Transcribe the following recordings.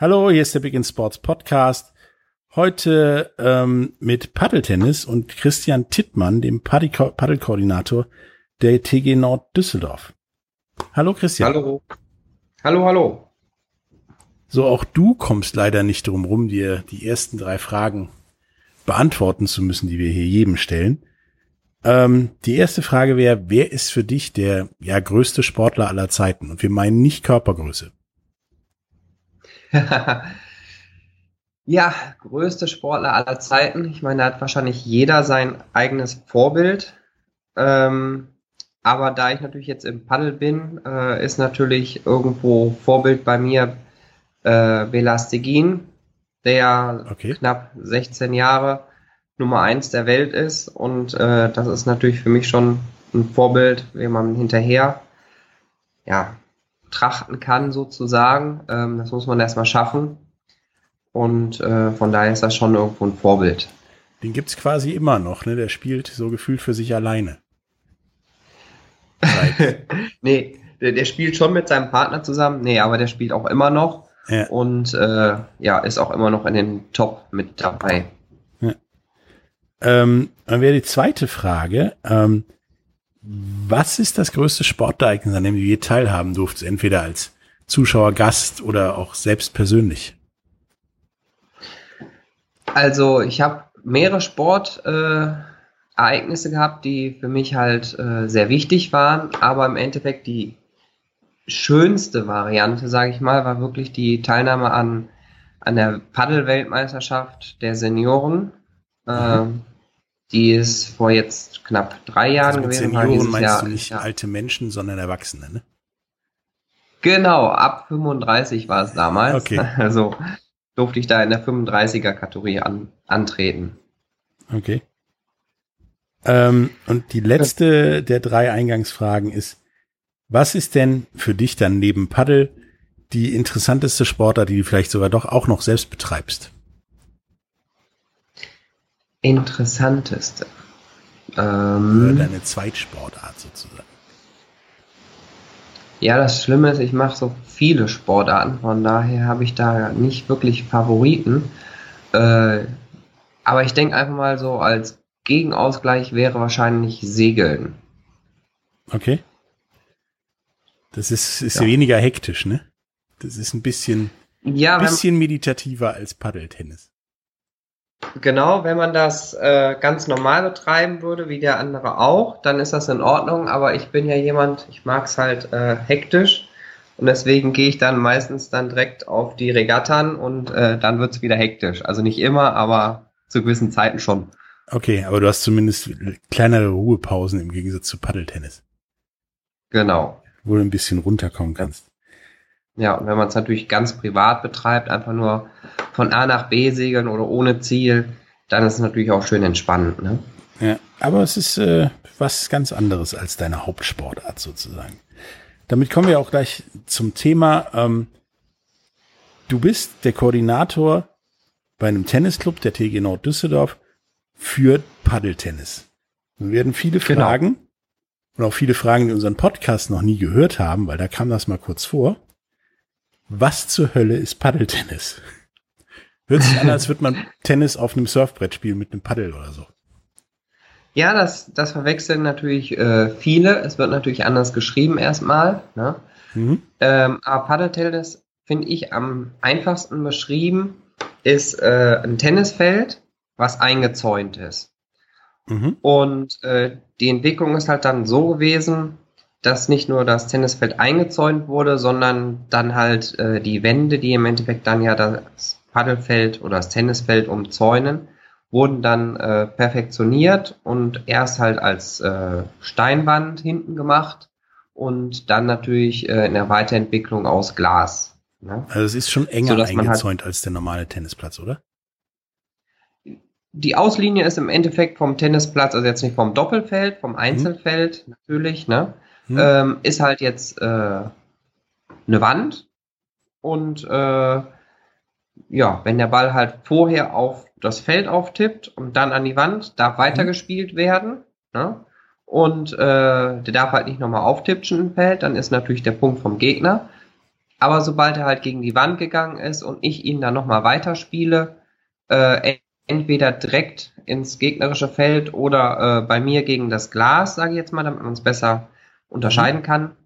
Hallo, hier ist der Big in Sports Podcast. Heute ähm, mit Paddeltennis und Christian Tittmann, dem Paddel- Paddelkoordinator der TG Nord Düsseldorf. Hallo Christian. Hallo. Hallo, hallo. So, auch du kommst leider nicht drum rum, dir die ersten drei Fragen beantworten zu müssen, die wir hier jedem stellen. Ähm, die erste Frage wäre, wer ist für dich der ja größte Sportler aller Zeiten? Und wir meinen nicht Körpergröße. ja, größte Sportler aller Zeiten. Ich meine, da hat wahrscheinlich jeder sein eigenes Vorbild. Ähm, aber da ich natürlich jetzt im Paddel bin, äh, ist natürlich irgendwo Vorbild bei mir äh, Belastegin, der Okay. knapp 16 Jahre Nummer eins der Welt ist. Und äh, das ist natürlich für mich schon ein Vorbild, wie man hinterher ja, trachten kann, sozusagen. Ähm, das muss man erstmal schaffen. Und äh, von daher ist das schon irgendwo ein Vorbild. Den gibt's quasi immer noch, ne? Der spielt so gefühlt für sich alleine. Nee, der, der spielt schon mit seinem Partner zusammen. Nee, aber der spielt auch immer noch. ja. Und äh, ja, ist auch immer noch in den Top mit dabei. Ähm, dann wäre die zweite Frage, ähm, was ist das größte Sportereignis, an dem du je teilhaben durftest, entweder als Zuschauer, Gast oder auch selbst persönlich? Also ich habe mehrere Sportereignisse äh, gehabt, die für mich halt äh, sehr wichtig waren, aber im Endeffekt die schönste Variante, sage ich mal, war wirklich die Teilnahme an, an der Paddel-Weltmeisterschaft der Senioren. Ähm, die ist vor jetzt knapp drei Jahren Also mit gewesen. Senioren meinst Jahr- du nicht ja. alte Menschen, sondern Erwachsene, ne? Genau, ab 35 war es damals. Okay. Also durfte ich da in der 35er-Kategorie an, antreten. Okay. Ähm, und die letzte der drei Eingangsfragen ist, was ist denn für dich dann neben Paddel die interessanteste Sportart, die du vielleicht sogar doch auch noch selbst betreibst? Interessanteste. Ähm, deine Zweitsportart sozusagen? ja, das Schlimme ist, ich mache so viele Sportarten, von daher habe ich da nicht wirklich Favoriten. Äh, aber ich denke einfach mal so, als Gegenausgleich wäre wahrscheinlich Segeln. Okay. Das ist, ist Ja. weniger hektisch, ne? Das ist ein bisschen, Ja, bisschen meditativer als Paddeltennis. Genau, wenn man das äh, ganz normal betreiben würde, wie der andere auch, dann ist das in Ordnung. Aber ich bin ja jemand, ich mag es halt äh, hektisch und deswegen gehe ich dann meistens dann direkt auf die Regattern und äh, dann wird's wieder hektisch. Also nicht immer, aber zu gewissen Zeiten schon. Okay, aber du hast zumindest kleinere Ruhepausen im Gegensatz zu Paddeltennis, Genau. wo du ein bisschen runterkommen kannst. Ja, und wenn man es natürlich ganz privat betreibt, einfach nur von A nach B segeln oder ohne Ziel, dann ist es natürlich auch schön entspannend. Ne? Ja, aber es ist äh, was ganz anderes als deine Hauptsportart sozusagen. Damit kommen wir auch gleich zum Thema. Ähm, du bist der Koordinator bei einem Tennisclub der TG Nord Düsseldorf für Paddeltennis. Nun werden viele Genau. Fragen und auch viele Fragen, die unseren Podcast noch nie gehört haben, weil da kam das mal kurz vor. Was zur Hölle ist Paddeltennis? Hört sich an, als würde man Tennis auf einem Surfbrett spielen mit einem Paddel oder so. Ja, das, das verwechseln natürlich äh, viele. Es wird natürlich anders geschrieben erstmal. Ne? Mhm. Ähm, aber Paddeltennis finde ich am einfachsten beschrieben ist äh, ein Tennisfeld, was eingezäunt ist. Mhm. Und äh, die Entwicklung ist halt dann so gewesen, dass nicht nur das Tennisfeld eingezäunt wurde, sondern dann halt äh, die Wände, die im Endeffekt dann ja das Paddelfeld oder das Tennisfeld umzäunen, wurden dann äh, perfektioniert und erst halt als äh, Steinwand hinten gemacht und dann natürlich äh, in der Weiterentwicklung aus Glas. Ne? Also es ist schon enger so, halt eingezäunt halt als der normale Tennisplatz, oder? Die Auslinie ist im Endeffekt vom Tennisplatz, also jetzt nicht vom Doppelfeld, vom Einzelfeld hm. natürlich, ne? Hm. Ähm, ist halt jetzt äh, eine Wand und äh, ja, wenn der Ball halt vorher auf das Feld auftippt und dann an die Wand, darf weitergespielt mhm. werden. Ne? Und äh, der darf halt nicht nochmal auftipschen im Feld, dann ist natürlich der Punkt vom Gegner. Aber sobald er halt gegen die Wand gegangen ist und ich ihn dann nochmal weiterspiele, äh, entweder direkt ins gegnerische Feld oder äh, bei mir gegen das Glas, sage ich jetzt mal, damit man es besser unterscheiden mhm. kann,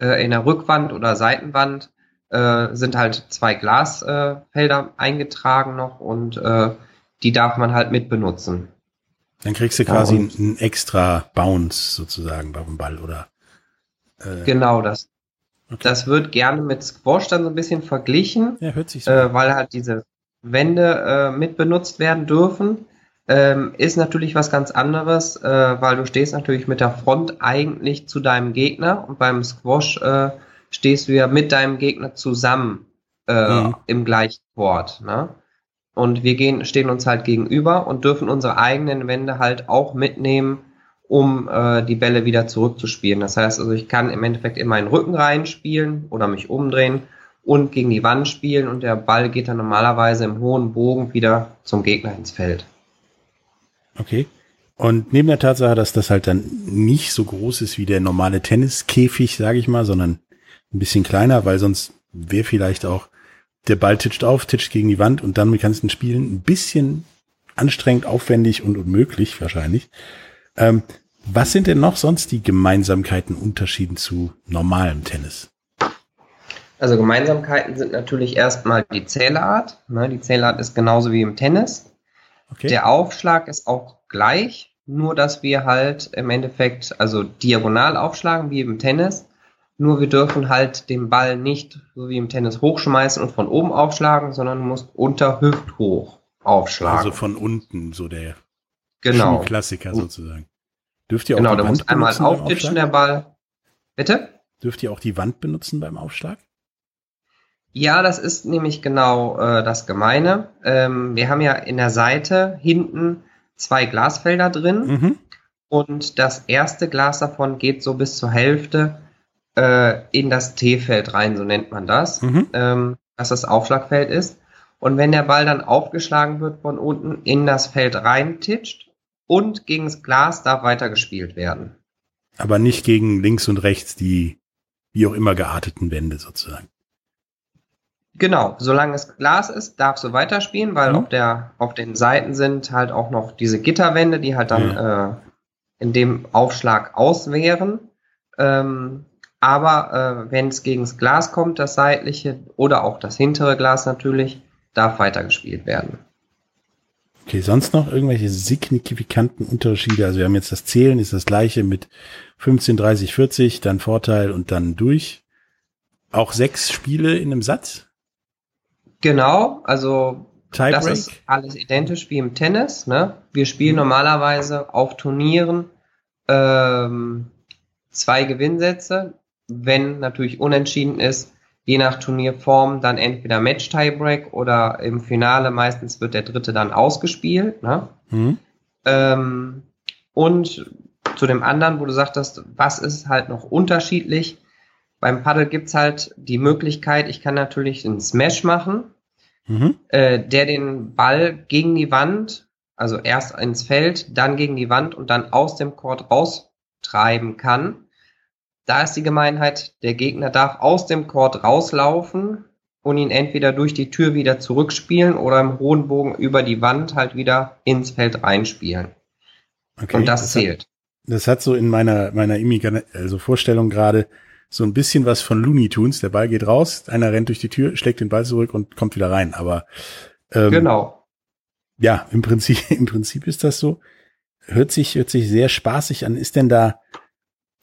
äh, in der Rückwand oder Seitenwand, äh, sind halt zwei Glasfelder äh, eingetragen noch und äh, die darf man halt mit benutzen. Dann kriegst du quasi ja, einen extra Bounce sozusagen beim Ball, oder? Äh, genau, das. Okay. Das wird gerne mit Squash dann so ein bisschen verglichen, ja, hört sich so weil halt diese Wände äh, mit benutzt werden dürfen. Ähm, ist natürlich was ganz anderes, äh, weil du stehst natürlich mit der Front eigentlich zu deinem Gegner und beim Squash äh, stehst du ja mit deinem Gegner zusammen äh, mhm. im gleichen Court. Ne? Und wir gehen, stehen uns halt gegenüber und dürfen unsere eigenen Wände halt auch mitnehmen, um äh, die Bälle wieder zurückzuspielen. Das heißt also, ich kann im Endeffekt in meinen Rücken reinspielen oder mich umdrehen und gegen die Wand spielen und der Ball geht dann normalerweise im hohen Bogen wieder zum Gegner ins Feld. Okay. Und neben der Tatsache, dass das halt dann nicht so groß ist wie der normale Tenniskäfig, sage ich mal, sondern ein bisschen kleiner, weil sonst wäre vielleicht auch der Ball titscht auf, titscht gegen die Wand und dann kannst du spielen ein bisschen anstrengend, aufwendig und unmöglich wahrscheinlich. Ähm, was sind denn noch sonst die Gemeinsamkeiten, Unterschieden zu normalem Tennis? Also Gemeinsamkeiten sind natürlich erstmal die Zählart. Ne? Die Zählart ist genauso wie im Tennis. Okay. Der Aufschlag ist auch gleich, nur dass wir halt im Endeffekt also diagonal aufschlagen wie im Tennis nur wir dürfen halt den Ball nicht so wie im Tennis hochschmeißen und von oben aufschlagen, sondern du musst unter hüfthoch aufschlagen. Also von unten, so der genau. Klassiker sozusagen. Dürft ihr auch genau, die Wand einmal auftitschen, der Ball. Bitte? Dürft ihr auch die Wand benutzen beim Aufschlag? Ja, das ist nämlich genau äh, das Gemeine. Ähm, wir haben ja in der Seite hinten zwei Glasfelder drin mhm. und das erste Glas davon geht so bis zur Hälfte äh, in das T-Feld rein, so nennt man das, mhm. ähm, dass das Aufschlagfeld ist. Und wenn der Ball dann aufgeschlagen wird von unten in das Feld reintitscht und gegen das Glas darf weitergespielt werden. Aber nicht gegen links und rechts die wie auch immer gearteten Wände sozusagen. Genau, solange es Glas ist, darfst du weiterspielen, weil mhm. auf der auf den Seiten sind halt auch noch diese Gitterwände, die halt dann ja. äh, in dem Aufschlag auswehren. Ähm, aber äh, wenn es gegen das Glas kommt, das seitliche oder auch das hintere Glas natürlich, darf weitergespielt werden. Okay, sonst noch irgendwelche signifikanten Unterschiede? Also wir haben jetzt das Zählen, ist das gleiche mit 15, 30, 40, dann Vorteil und dann durch. Auch sechs Spiele in einem Satz? Genau, also Tiebreak? das ist alles identisch wie im Tennis. Ne? Wir spielen mhm. normalerweise auf Turnieren ähm, zwei Gewinnsätze wenn natürlich unentschieden ist, je nach Turnierform dann entweder Match-Tiebreak oder im Finale meistens wird der dritte dann ausgespielt. Ne? Mhm. Ähm, und zu dem anderen, wo du sagtest, was ist halt noch unterschiedlich? Beim Paddle gibt's halt die Möglichkeit, ich kann natürlich einen Smash machen, mhm. äh, der den Ball gegen die Wand, also erst ins Feld, dann gegen die Wand und dann aus dem Court raustreiben kann. Da ist die Gemeinheit, der Gegner darf aus dem Court rauslaufen und ihn entweder durch die Tür wieder zurückspielen oder im hohen Bogen über die Wand halt wieder ins Feld reinspielen. Okay, und das, das zählt. Hat, das hat so in meiner, meiner also Vorstellung gerade so ein bisschen was von Looney Tunes. Der Ball geht raus, einer rennt durch die Tür, schlägt den Ball zurück und kommt wieder rein. Aber ähm, genau. ja, im Prinzip, im Prinzip ist das so. Hört sich, hört sich sehr spaßig an. Ist denn da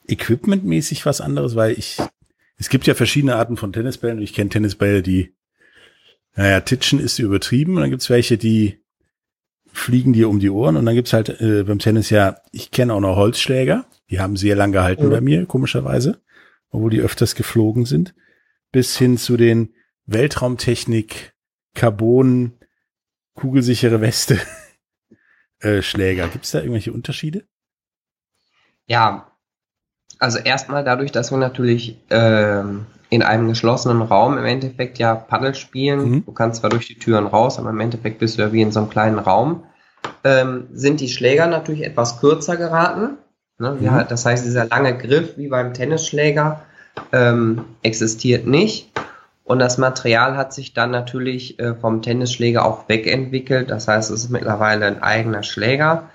equipmentmäßig was anderes? Weil ich, es gibt ja verschiedene Arten von Tennisbällen und ich kenne Tennisbälle, die, naja, titschen ist übertrieben und dann gibt's welche, die fliegen dir um die Ohren und dann gibt's halt äh, beim Tennis ja, ich kenne auch noch Holzschläger, die haben sehr lang gehalten mhm. bei mir, komischerweise, obwohl die öfters geflogen sind, bis hin zu den Weltraumtechnik, Carbon, kugelsichere Weste, äh, Schläger. Gibt's da irgendwelche Unterschiede? Ja, also erstmal dadurch, dass wir natürlich ähm, in einem geschlossenen Raum im Endeffekt ja Paddel spielen. Mhm. Du kannst zwar durch die Türen raus, aber im Endeffekt bist du ja wie in so einem kleinen Raum. Ähm, sind die Schläger natürlich etwas kürzer geraten. Ne? Mhm. Ja, das heißt, dieser lange Griff wie beim Tennisschläger ähm, existiert nicht. Und das Material hat sich dann natürlich äh, vom Tennisschläger auch wegentwickelt. Das heißt, es ist mittlerweile ein eigener Schläger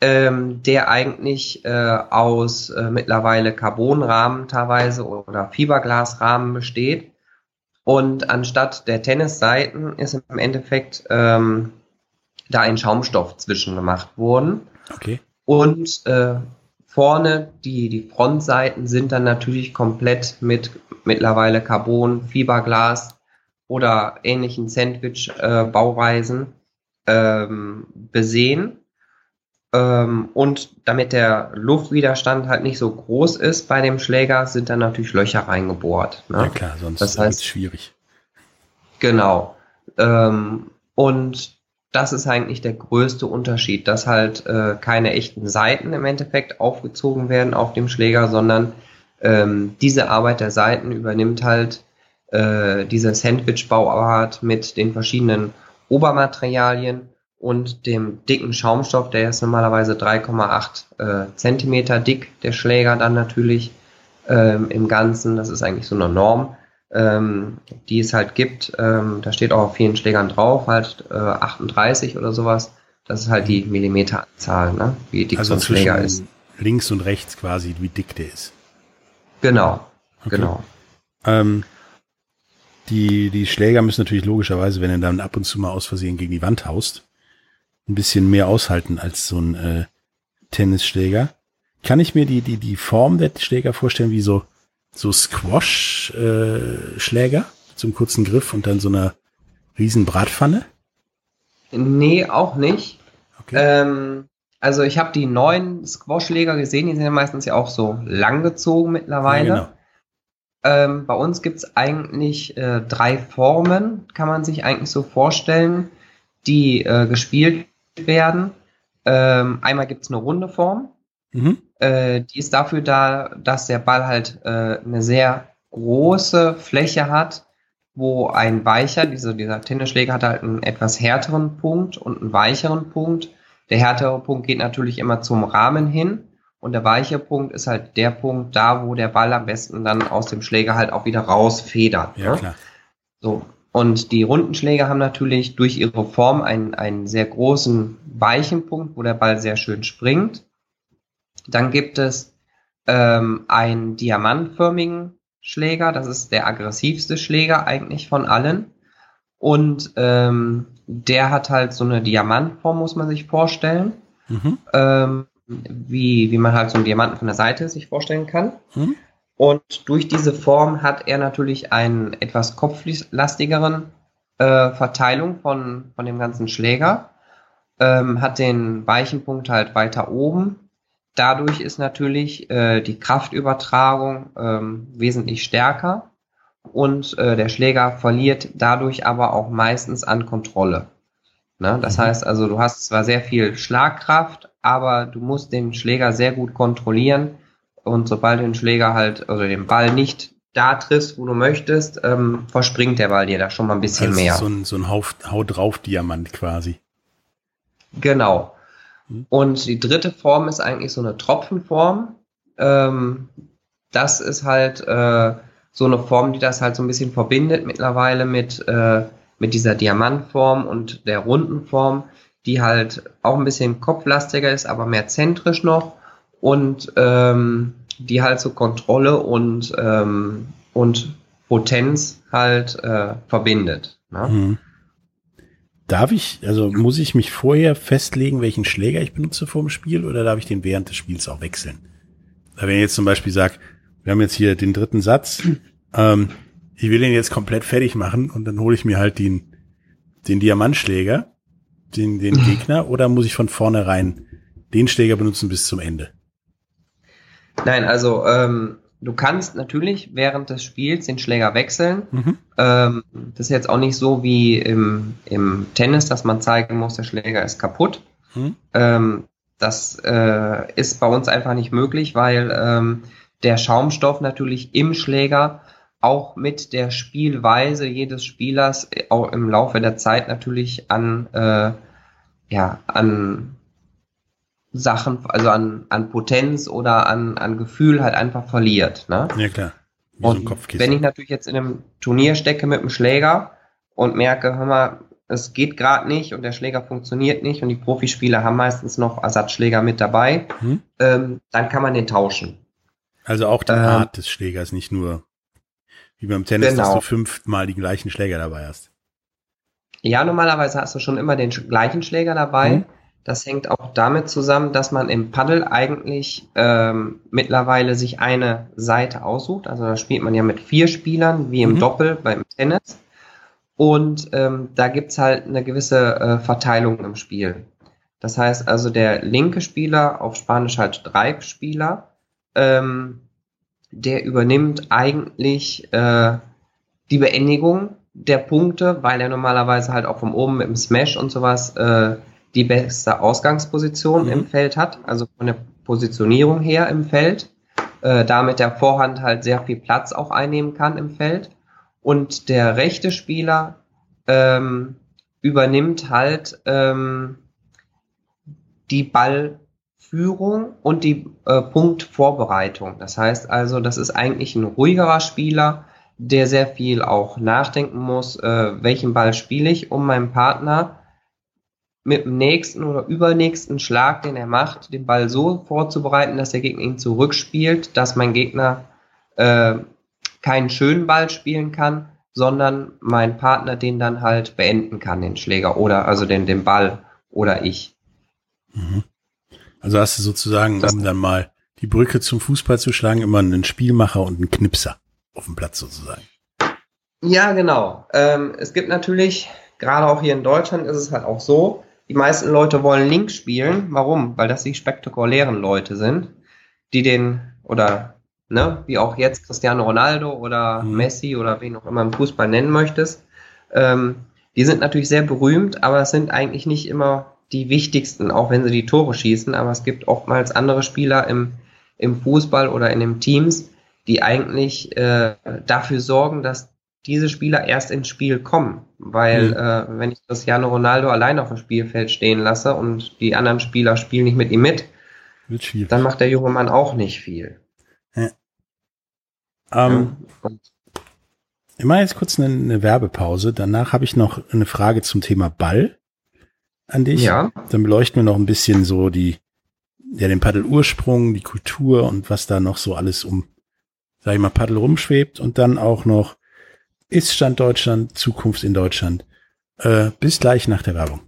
ähm, der eigentlich äh, aus äh, mittlerweile Carbonrahmen teilweise oder Fiberglasrahmen besteht. Und anstatt der Tennisseiten ist im Endeffekt ähm, da ein Schaumstoff zwischen gemacht worden. Okay. Und äh, vorne die, die Frontseiten sind dann natürlich komplett mit mittlerweile Carbon, Fiberglas oder ähnlichen Sandwich-Bauweisen äh, ähm, besehen. Ähm, und damit der Luftwiderstand halt nicht so groß ist bei dem Schläger, sind dann natürlich Löcher reingebohrt. Ne? Ja klar, sonst das heißt, schwierig. Genau. Ähm, und das ist eigentlich der größte Unterschied, dass halt äh, keine echten Seiten im Endeffekt aufgezogen werden auf dem Schläger, sondern ähm, diese Arbeit der Seiten übernimmt halt äh, diese Sandwich-Bauart mit den verschiedenen Obermaterialien und dem dicken Schaumstoff, der ist normalerweise 3,8 äh, Zentimeter dick, der Schläger dann natürlich ähm, im Ganzen. Das ist eigentlich so eine Norm, ähm, die es halt gibt. Ähm, da steht auch auf vielen Schlägern drauf, halt äh, 38 oder sowas. Das ist halt die Millimeteranzahl, ne? wie dick also so ein Schläger ist. Links und rechts quasi, wie dick der ist. Genau, okay. genau. Ähm, die, die Schläger müssen natürlich logischerweise, wenn du dann ab und zu mal aus Versehen gegen die Wand haust, ein bisschen mehr aushalten als so ein äh, Tennisschläger. Kann ich mir die, die, die Form der Schläger vorstellen wie so, so Squash-Schläger? Äh, einem kurzen Griff und dann so einer riesen Bratpfanne? Nee, auch nicht. Okay. Ähm, also ich habe die neuen Squash-Schläger gesehen, die sind ja meistens ja auch so langgezogen mittlerweile. Ja, genau. Ähm, bei uns gibt's eigentlich äh, drei Formen, kann man sich eigentlich so vorstellen, die äh, gespielt werden. Ähm, einmal gibt es eine runde Form. Mhm. Äh, die ist dafür da, dass der Ball halt äh, eine sehr große Fläche hat, wo ein weicher, diese, dieser Tennisschläger hat halt einen etwas härteren Punkt und einen weicheren Punkt. Der härtere Punkt geht natürlich immer zum Rahmen hin und der weiche Punkt ist halt der Punkt da, wo der Ball am besten dann aus dem Schläger halt auch wieder rausfedert. Ja, ne? klar. So, und die Rundenschläger haben natürlich durch ihre Form einen, einen sehr großen weichen Punkt, wo der Ball sehr schön springt. Dann gibt es ähm, einen diamantförmigen Schläger, das ist der aggressivste Schläger eigentlich von allen. Und ähm, der hat halt so eine Diamantform, muss man sich vorstellen. Mhm. Ähm, wie, wie man halt so einen Diamanten von der Seite sich vorstellen kann. Mhm. Und durch diese Form hat er natürlich einen etwas kopflastigeren äh, Verteilung von, von dem ganzen Schläger, ähm, hat den weichen Punkt halt weiter oben. Dadurch ist natürlich äh, die Kraftübertragung ähm, wesentlich stärker und äh, der Schläger verliert dadurch aber auch meistens an Kontrolle. Ne? Das mhm. heißt also, du hast zwar sehr viel Schlagkraft, aber du musst den Schläger sehr gut kontrollieren, und sobald du den Schläger halt oder den Ball nicht da triffst, wo du möchtest, ähm, verspringt der Ball dir da schon mal ein bisschen also mehr. So ein, so ein Haut drauf Diamant quasi. Genau. Hm. Und die dritte Form ist eigentlich so eine Tropfenform. Ähm, das ist halt äh, so eine Form, die das halt so ein bisschen verbindet mittlerweile mit, äh, mit dieser Diamantform und der runden Form, die halt auch ein bisschen kopflastiger ist, aber mehr zentrisch noch und ähm, die halt so Kontrolle und, ähm, und Potenz halt äh, verbindet. Ne? Mhm. Darf ich, also muss ich mich vorher festlegen, welchen Schläger ich benutze vor dem Spiel oder darf ich den während des Spiels auch wechseln? Wenn ich jetzt zum Beispiel sage, wir haben jetzt hier den dritten Satz, ähm, ich will den jetzt komplett fertig machen und dann hole ich mir halt den, den Diamantschläger, den, den Gegner, oder muss ich von vornherein den Schläger benutzen bis zum Ende? Nein, also ähm, du kannst natürlich während des Spiels den Schläger wechseln. Mhm. Ähm, das ist jetzt auch nicht so wie im, im Tennis, dass man zeigen muss, der Schläger ist kaputt. Mhm. Ähm, das äh, ist bei uns einfach nicht möglich, weil ähm, der Schaumstoff natürlich im Schläger auch mit der Spielweise jedes Spielers äh, auch im Laufe der Zeit natürlich an äh, ja an Sachen, also an, an Potenz oder an, an Gefühl halt einfach verliert. Ne? Ja, klar. Wie und so wenn ich natürlich jetzt in einem Turnier stecke mit dem Schläger und merke, hör mal, es geht gerade nicht und der Schläger funktioniert nicht und die Profispieler haben meistens noch Ersatzschläger mit dabei, hm? ähm, dann kann man den tauschen. Also auch die ähm, Art des Schlägers, nicht nur wie beim Tennis, genau. dass du fünfmal die gleichen Schläger dabei hast. Ja, normalerweise hast du schon immer den gleichen Schläger dabei. Hm? Das hängt auch damit zusammen, dass man im Paddel eigentlich ähm, mittlerweile sich eine Seite aussucht. Also da spielt man ja mit vier Spielern, wie im mhm. Doppel beim Tennis. Und ähm, da gibt's halt eine gewisse äh, Verteilung im Spiel. Das heißt also, der linke Spieler, auf Spanisch halt drei Spieler, ähm, der übernimmt eigentlich äh, die Beendigung der Punkte, weil er normalerweise halt auch vom oben mit dem Smash und sowas äh, die beste Ausgangsposition mhm. im Feld hat, also von der Positionierung her im Feld, äh, damit der Vorhand halt sehr viel Platz auch einnehmen kann im Feld. Und der rechte Spieler ähm, übernimmt halt ähm, die Ballführung und die äh, Punktvorbereitung. Das heißt also, das ist eigentlich ein ruhigerer Spieler, der sehr viel auch nachdenken muss, äh, welchen Ball spiele ich, um meinem Partner mit dem nächsten oder übernächsten Schlag, den er macht, den Ball so vorzubereiten, dass der Gegner ihn zurückspielt, dass mein Gegner äh, keinen schönen Ball spielen kann, sondern mein Partner den dann halt beenden kann, den Schläger oder also den, den Ball oder ich. Mhm. Also hast du sozusagen, das um dann mal die Brücke zum Fußball zu schlagen, immer einen Spielmacher und einen Knipser auf dem Platz sozusagen. Ja, genau. Ähm, es gibt natürlich, gerade auch hier in Deutschland ist es halt auch so, die meisten Leute wollen links spielen. Warum? Weil das die spektakulären Leute sind, die den, oder, ne, wie auch jetzt Cristiano Ronaldo oder mhm. Messi oder wen auch immer im Fußball nennen möchtest. Ähm, die sind natürlich sehr berühmt, aber es sind eigentlich nicht immer die wichtigsten, auch wenn sie die Tore schießen. Aber es gibt oftmals andere Spieler im, im Fußball oder in den Teams, die eigentlich äh, dafür sorgen, dass diese Spieler erst ins Spiel kommen. Weil mhm. äh, wenn ich Cristiano Ronaldo allein auf dem Spielfeld stehen lasse und die anderen Spieler spielen nicht mit ihm mit, dann macht der junge Mann auch nicht viel. Ja. Ähm, ja, ich mache jetzt kurz eine, eine Werbepause. Danach habe ich noch eine Frage zum Thema Ball an dich. Ja. Dann beleuchten wir noch ein bisschen so die, ja, den Paddelursprung, die Kultur und was da noch so alles um, sag ich mal, Paddel rumschwebt und dann auch noch ist Stand Deutschland, Zukunft in Deutschland. Äh, bis gleich nach der Werbung.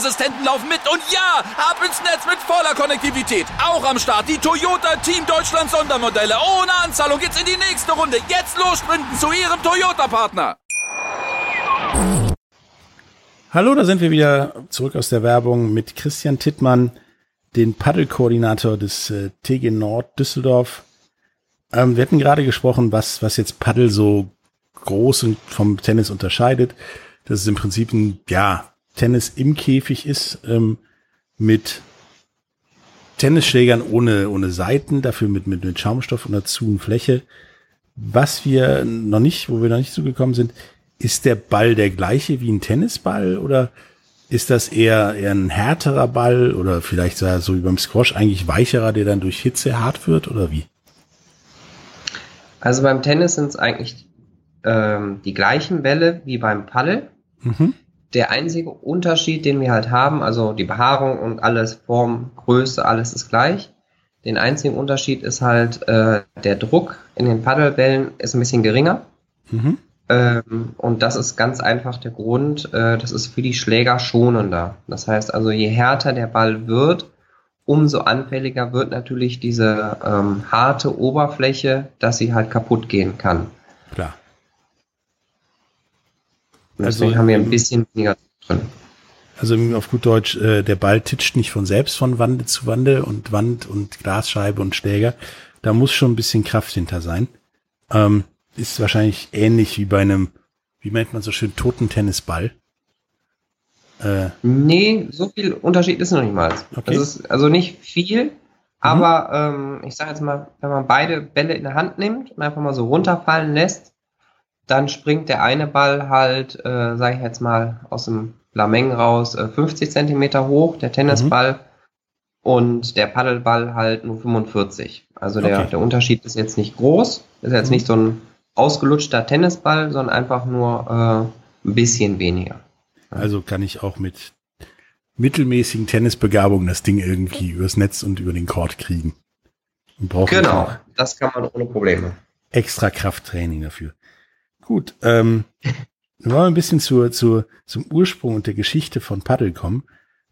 Sicherheitsassistenten laufen mit und ja, ab ins Netz mit voller Konnektivität. Auch am Start die Toyota Team Deutschland Sondermodelle. Ohne Anzahlung geht's in die nächste Runde. Jetzt los sprinten zu Ihrem Toyota-Partner. Hallo, da sind wir wieder zurück aus der Werbung mit Christian Tittmann, den Paddelkoordinator des äh, TG Nord Düsseldorf. Ähm, wir hatten gerade gesprochen, was, was jetzt Paddel so groß und vom Tennis unterscheidet. Das ist im Prinzip ein, ja, Tennis im Käfig ist, ähm, mit Tennisschlägern ohne, ohne Seiten, dafür mit, mit, mit Schaumstoff und dazu eine Fläche. Was wir noch nicht, wo wir noch nicht zugekommen sind, ist der Ball der gleiche wie ein Tennisball oder ist das eher, eher ein härterer Ball oder vielleicht so wie beim Squash eigentlich weicherer, der dann durch Hitze hart wird oder wie? Also beim Tennis sind es eigentlich ähm, die gleichen Bälle wie beim Paddel. Mhm. Der einzige Unterschied, den wir halt haben, also die Behaarung und alles, Form, Größe, alles ist gleich. Den einzigen Unterschied ist halt, äh, der Druck in den Paddelbällen ist ein bisschen geringer. Mhm. Ähm, und das ist ganz einfach der Grund, äh, das ist für die Schläger schonender. Das heißt also, je härter der Ball wird, umso anfälliger wird natürlich diese ähm, harte Oberfläche, dass sie halt kaputt gehen kann. Klar. Deswegen also, haben wir ein bisschen weniger drin. Also auf gut Deutsch, äh, der Ball titscht nicht von selbst von Wande zu Wande und Wand und Glasscheibe und Schläger. Da muss schon ein bisschen Kraft hinter sein. Ähm, ist wahrscheinlich ähnlich wie bei einem, wie nennt man so schön, toten Tennisball. Äh, nee, so viel Unterschied ist noch nicht mal. Okay. Das ist also nicht viel, mhm. aber ähm, ich sage jetzt mal, wenn man beide Bälle in der Hand nimmt und einfach mal so runterfallen lässt, dann springt der eine Ball halt, äh, sage ich jetzt mal, aus dem Lameng raus äh, 50 Zentimeter hoch, der Tennisball, mhm. und der Paddelball halt nur 45. Also der, okay. der Unterschied ist jetzt nicht groß, ist jetzt mhm. nicht so ein ausgelutschter Tennisball, sondern einfach nur äh, ein bisschen weniger. Also kann ich auch mit mittelmäßigen Tennisbegabungen das Ding irgendwie übers Netz und über den Court kriegen. Genau, das kann man ohne Probleme. Extra Krafttraining dafür. Gut, ähm, wir wollen ein bisschen zur, zur, zum Ursprung und der Geschichte von Paddel kommen.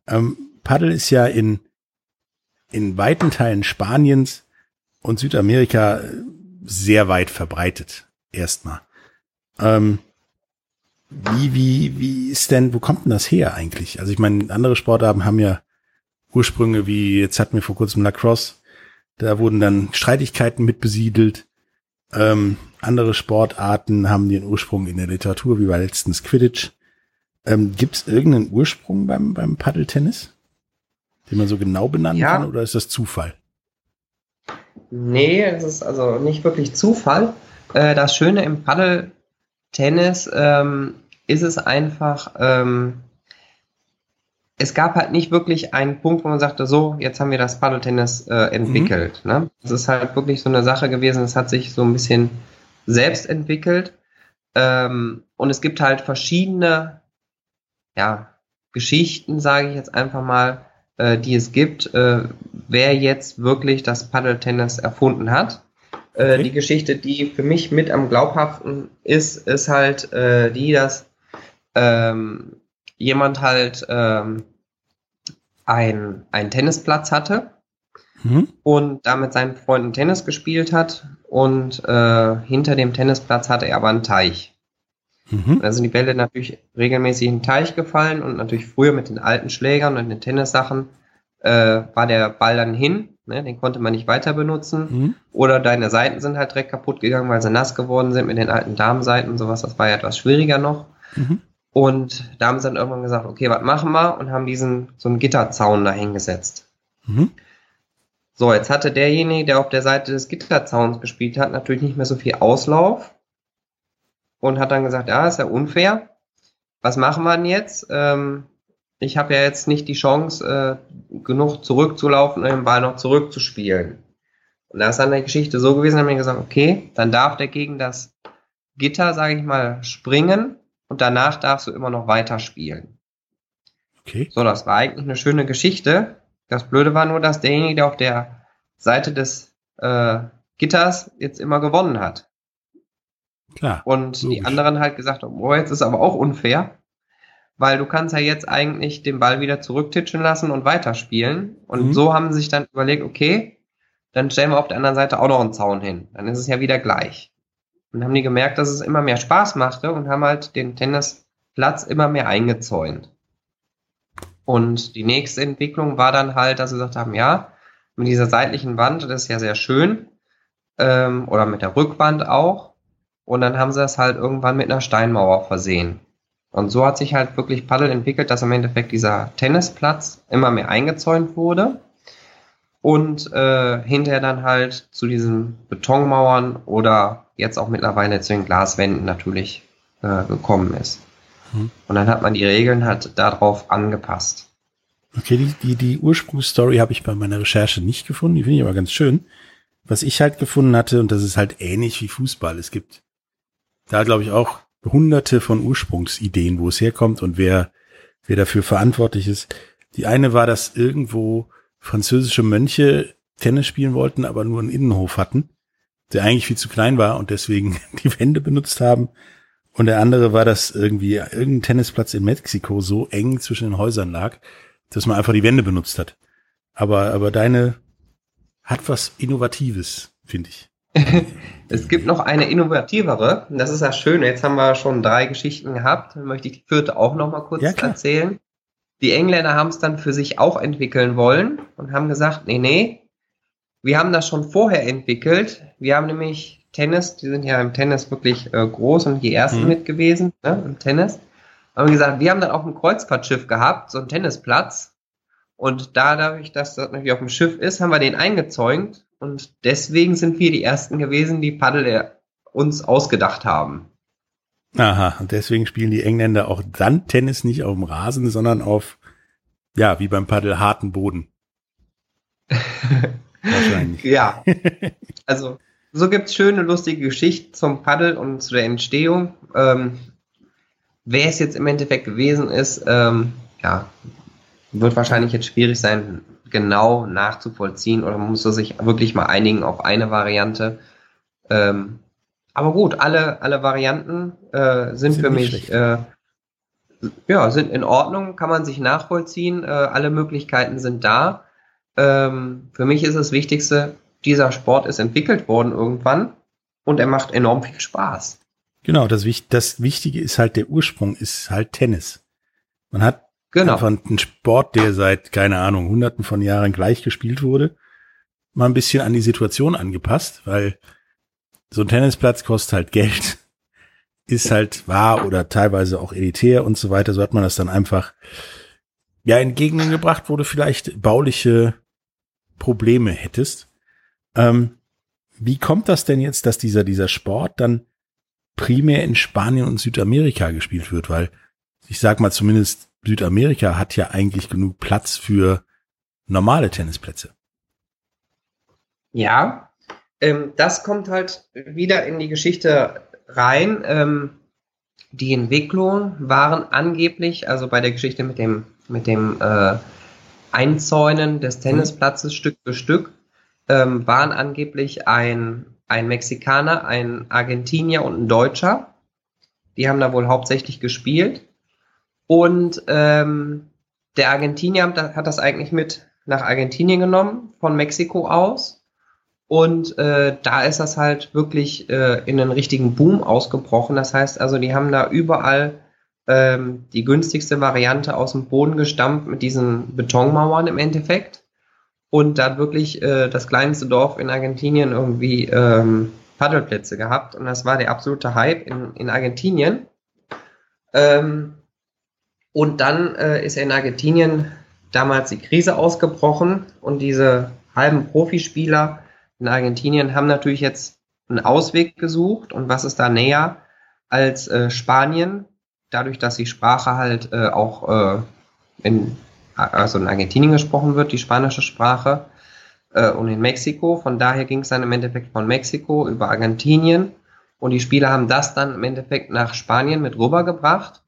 Ähm, Paddel ist ja in, in weiten Teilen Spaniens und Südamerika sehr weit verbreitet. Erstmal. Ähm, wie, wie, wie ist denn, wo kommt denn das her eigentlich? Also ich meine, andere Sportarten haben ja Ursprünge wie, jetzt hatten wir vor kurzem Lacrosse, da wurden dann Streitigkeiten mitbesiedelt. Ähm, andere Sportarten haben den Ursprung in der Literatur, wie bei letztens Quidditch. Ähm, Gibt es irgendeinen Ursprung beim, beim Paddeltennis, den man so genau benennen ja. kann, oder ist das Zufall? Nee, es ist also nicht wirklich Zufall. Äh, das Schöne im Paddeltennis ähm, ist es einfach, ähm, es gab halt nicht wirklich einen Punkt, wo man sagte, so, jetzt haben wir das Paddeltennis äh, entwickelt. Mhm. Ne? Es ist halt wirklich so eine Sache gewesen, es hat sich so ein bisschen selbst entwickelt. Ähm, und es gibt halt verschiedene ja, Geschichten, sage ich jetzt einfach mal, äh, die es gibt, äh, wer jetzt wirklich das Paddeltennis erfunden hat. Äh, okay. Die Geschichte, die für mich mit am glaubhaften ist, ist halt äh, die, dass ähm, jemand halt ähm, ein, einen Tennisplatz hatte mhm. und damit seinen Freunden Tennis gespielt hat und äh, hinter dem Tennisplatz hatte er aber einen Teich. Mhm. Da sind die Bälle natürlich regelmäßig in den Teich gefallen und natürlich früher mit den alten Schlägern und den Tennissachen äh, war der Ball dann hin, ne? den konnte man nicht weiter benutzen. Mhm. Oder deine Seiten sind halt direkt kaputt gegangen, weil sie nass geworden sind mit den alten Damenseiten und sowas. Das war ja etwas schwieriger noch. Mhm. Und da haben sie dann irgendwann gesagt, okay, was machen wir? Und haben diesen so einen Gitterzaun da hingesetzt. Mhm. So, jetzt hatte derjenige, der auf der Seite des Gitterzauns gespielt hat, natürlich nicht mehr so viel Auslauf und hat dann gesagt, ja, ist ja unfair. Was machen wir denn jetzt? Ähm, ich habe ja jetzt nicht die Chance, äh, genug zurückzulaufen und den Ball noch zurückzuspielen. Und da ist dann die Geschichte so gewesen, haben wir gesagt, okay, dann darf der gegen das Gitter, sage ich mal, springen und danach darfst du immer noch weiterspielen. Okay. So, das war eigentlich eine schöne Geschichte. Das Blöde war nur, dass derjenige, der auf der Seite des äh, Gitters jetzt immer gewonnen hat. Klar. Und logisch. die anderen halt gesagt haben, oh, jetzt ist aber auch unfair, weil du kannst ja jetzt eigentlich den Ball wieder zurücktitschen lassen und weiterspielen. Und mhm. so haben sie sich dann überlegt, okay, dann stellen wir auf der anderen Seite auch noch einen Zaun hin. Dann ist es ja wieder gleich. Und haben die gemerkt, dass es immer mehr Spaß machte und haben halt den Tennisplatz immer mehr eingezäunt. Und die nächste Entwicklung war dann halt, dass sie gesagt haben, ja, mit dieser seitlichen Wand, das ist ja sehr schön, ähm, oder mit der Rückwand auch. Und dann haben sie das halt irgendwann mit einer Steinmauer versehen. Und so hat sich halt wirklich Paddel entwickelt, dass im Endeffekt dieser Tennisplatz immer mehr eingezäunt wurde und äh, hinterher dann halt zu diesen Betonmauern oder jetzt auch mittlerweile zu den Glaswänden natürlich äh, gekommen ist. Hm. Und dann hat man die Regeln halt darauf angepasst. Okay, die, die, die Ursprungsstory habe ich bei meiner Recherche nicht gefunden, die finde ich aber ganz schön. Was ich halt gefunden hatte, und das ist halt ähnlich wie Fußball, es gibt da glaube ich auch hunderte von Ursprungsideen, wo es herkommt und wer, wer dafür verantwortlich ist. Die eine war, dass irgendwo französische Mönche Tennis spielen wollten, aber nur einen Innenhof hatten, der eigentlich viel zu klein war und deswegen die Wände benutzt haben. Und der andere war, dass irgendwie irgendein Tennisplatz in Mexiko so eng zwischen den Häusern lag, dass man einfach die Wände benutzt hat. Aber, aber deine hat was Innovatives, finde ich. es gibt noch eine innovativere. Das ist das Schöne. Jetzt haben wir schon drei Geschichten gehabt. Dann möchte ich die vierte auch noch mal kurz ja, erzählen. Die Engländer haben es dann für sich auch entwickeln wollen und haben gesagt, nee, nee, wir haben das schon vorher entwickelt. Wir haben nämlich Tennis, die sind ja im Tennis wirklich äh, groß und die ersten mhm. mit gewesen, ne, im Tennis. Haben gesagt, wir haben dann auch ein Kreuzfahrtschiff gehabt, so einen Tennisplatz. Und da, dadurch, dass das natürlich auf dem Schiff ist, haben wir den eingezäunt und deswegen sind wir die Ersten gewesen, die Paddel uns ausgedacht haben. Aha, und deswegen spielen die Engländer auch dann Tennis nicht auf dem Rasen, sondern auf, ja, wie beim Paddel, harten Boden. Wahrscheinlich. ja. Also, so gibt's schöne, lustige Geschichten zum Paddel und zu der Entstehung. Ähm, wer es jetzt im Endeffekt gewesen ist, ähm, ja, wird wahrscheinlich jetzt schwierig sein, genau nachzuvollziehen oder man muss sich wirklich mal einigen auf eine Variante. Ähm, aber gut, alle, alle Varianten äh, sind, sind, für mich äh, ja, sind in Ordnung, kann man sich nachvollziehen, äh, alle Möglichkeiten sind da. Ähm, für mich ist das Wichtigste, dieser Sport ist entwickelt worden irgendwann und er macht enorm viel Spaß. Genau, das, das Wichtige ist halt, der Ursprung ist halt Tennis. Man hat Genau. Einfach ein Sport, der seit, keine Ahnung, hunderten von Jahren gleich gespielt wurde, mal ein bisschen an die Situation angepasst, weil so ein Tennisplatz kostet halt Geld, ist halt wahr oder teilweise auch elitär und so weiter. So hat man das dann einfach ja in Gegenden gebracht, wo du vielleicht bauliche Probleme hättest. Ähm, wie kommt das denn jetzt, dass dieser, dieser Sport dann primär in Spanien und Südamerika gespielt wird? Weil ich sag mal zumindest Südamerika hat ja eigentlich genug Platz für normale Tennisplätze. Ja, ähm, das kommt halt wieder in die Geschichte rein. Ähm, die Entwicklungen waren angeblich, also bei der Geschichte mit dem, mit dem äh, Einzäunen des Tennisplatzes mhm. Stück für Stück, ähm, waren angeblich ein, ein Mexikaner, ein Argentinier und ein Deutscher. Die haben da wohl hauptsächlich gespielt. Und ähm, der Argentinier hat das eigentlich mit nach Argentinien genommen, von Mexiko aus. Und äh, da ist das halt wirklich äh, in einen richtigen Boom ausgebrochen. Das heißt also, die haben da überall ähm, die günstigste Variante aus dem Boden gestampft mit diesen Betonmauern im Endeffekt. Und da hat wirklich äh, das kleinste Dorf in Argentinien irgendwie ähm, Paddelplätze gehabt. Und das war der absolute Hype in, in Argentinien. Ähm, und dann äh, ist in Argentinien damals die Krise ausgebrochen und diese halben Profispieler in Argentinien haben natürlich jetzt einen Ausweg gesucht. Und was ist da näher als äh, Spanien? Dadurch, dass die Sprache halt äh, auch äh, in, also in Argentinien gesprochen wird, die spanische Sprache, äh, und in Mexiko. Von daher ging es dann im Endeffekt von Mexiko über Argentinien. Und die Spieler haben das dann im Endeffekt nach Spanien mit rübergebracht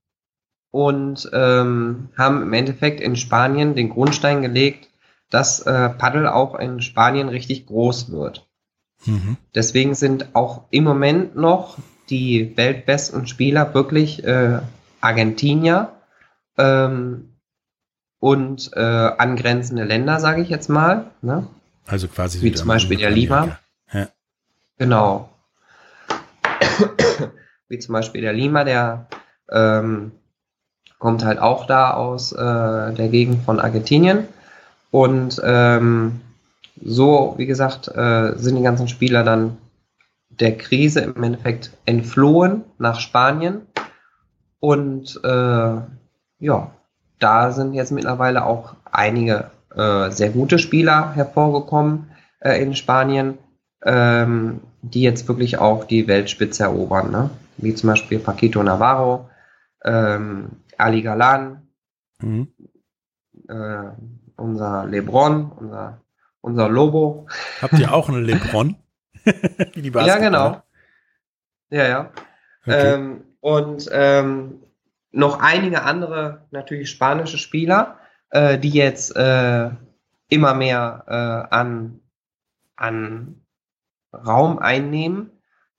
und ähm, haben im Endeffekt in Spanien den Grundstein gelegt, dass äh, Paddel auch in Spanien richtig groß wird. Mhm. Deswegen sind auch im Moment noch die weltbesten Spieler wirklich äh, Argentinier ähm, und äh, angrenzende Länder, sage ich jetzt mal. Ne? Also quasi wie zum Beispiel der Lima. Ja. Genau. wie zum Beispiel der Lima, der ähm, kommt halt auch da aus äh, der Gegend von Argentinien. Und ähm, so, wie gesagt, äh, sind die ganzen Spieler dann der Krise im Endeffekt entflohen nach Spanien. Und äh, ja, da sind jetzt mittlerweile auch einige äh, sehr gute Spieler hervorgekommen äh, in Spanien, ähm, die jetzt wirklich auch die Weltspitze erobern. Ne? wie zum Beispiel Paquito Navarro, ähm, Ali Galan, mhm. äh, unser Lebron, unser, unser Lobo. Habt ihr auch einen Lebron? ja, genau. Ja, ja. Okay. Ähm, und ähm, noch einige andere, natürlich spanische Spieler, äh, die jetzt äh, immer mehr äh, an, an Raum einnehmen.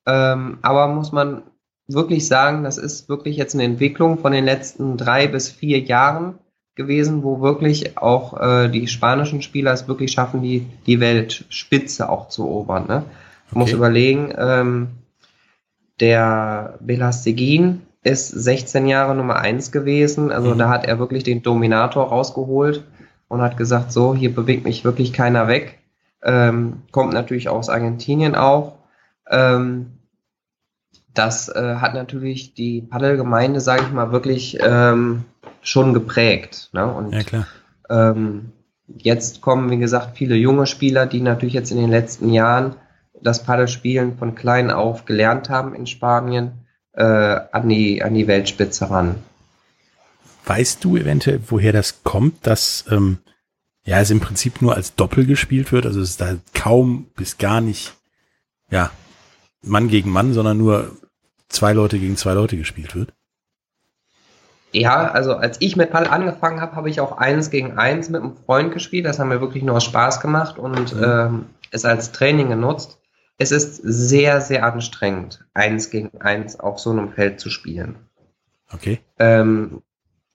Ähm, aber muss man wirklich sagen, das ist wirklich jetzt eine Entwicklung von den letzten drei bis vier Jahren gewesen, wo wirklich auch äh, die spanischen Spieler es wirklich schaffen, die, die Weltspitze auch zu erobern. Ne? Okay. Muss überlegen, ähm, der Belastegin ist 16 Jahre Nummer 1 gewesen, also mhm. da hat er wirklich den Dominator rausgeholt und hat gesagt, so, hier bewegt mich wirklich keiner weg. Ähm, kommt natürlich aus Argentinien auch. Ähm, das äh, hat natürlich die Paddelgemeinde, sage ich mal, wirklich ähm, schon geprägt. Ne? Und ja, klar. Ähm, jetzt kommen, wie gesagt, viele junge Spieler, die natürlich jetzt in den letzten Jahren das Paddelspielen von klein auf gelernt haben in Spanien, äh, an, die, an die Weltspitze ran. Weißt du eventuell, woher das kommt, dass ähm, ja es im Prinzip nur als Doppel gespielt wird? Also es ist da kaum bis gar nicht ja Mann gegen Mann, sondern nur zwei Leute gegen zwei Leute gespielt wird? Ja, also als ich mit Paddel angefangen habe, habe ich auch eins gegen eins mit einem Freund gespielt. Das haben wir wirklich nur aus Spaß gemacht und mhm. ähm, es als Training genutzt. Es ist sehr, sehr anstrengend, eins gegen eins auf so einem Feld zu spielen. Okay. Ähm,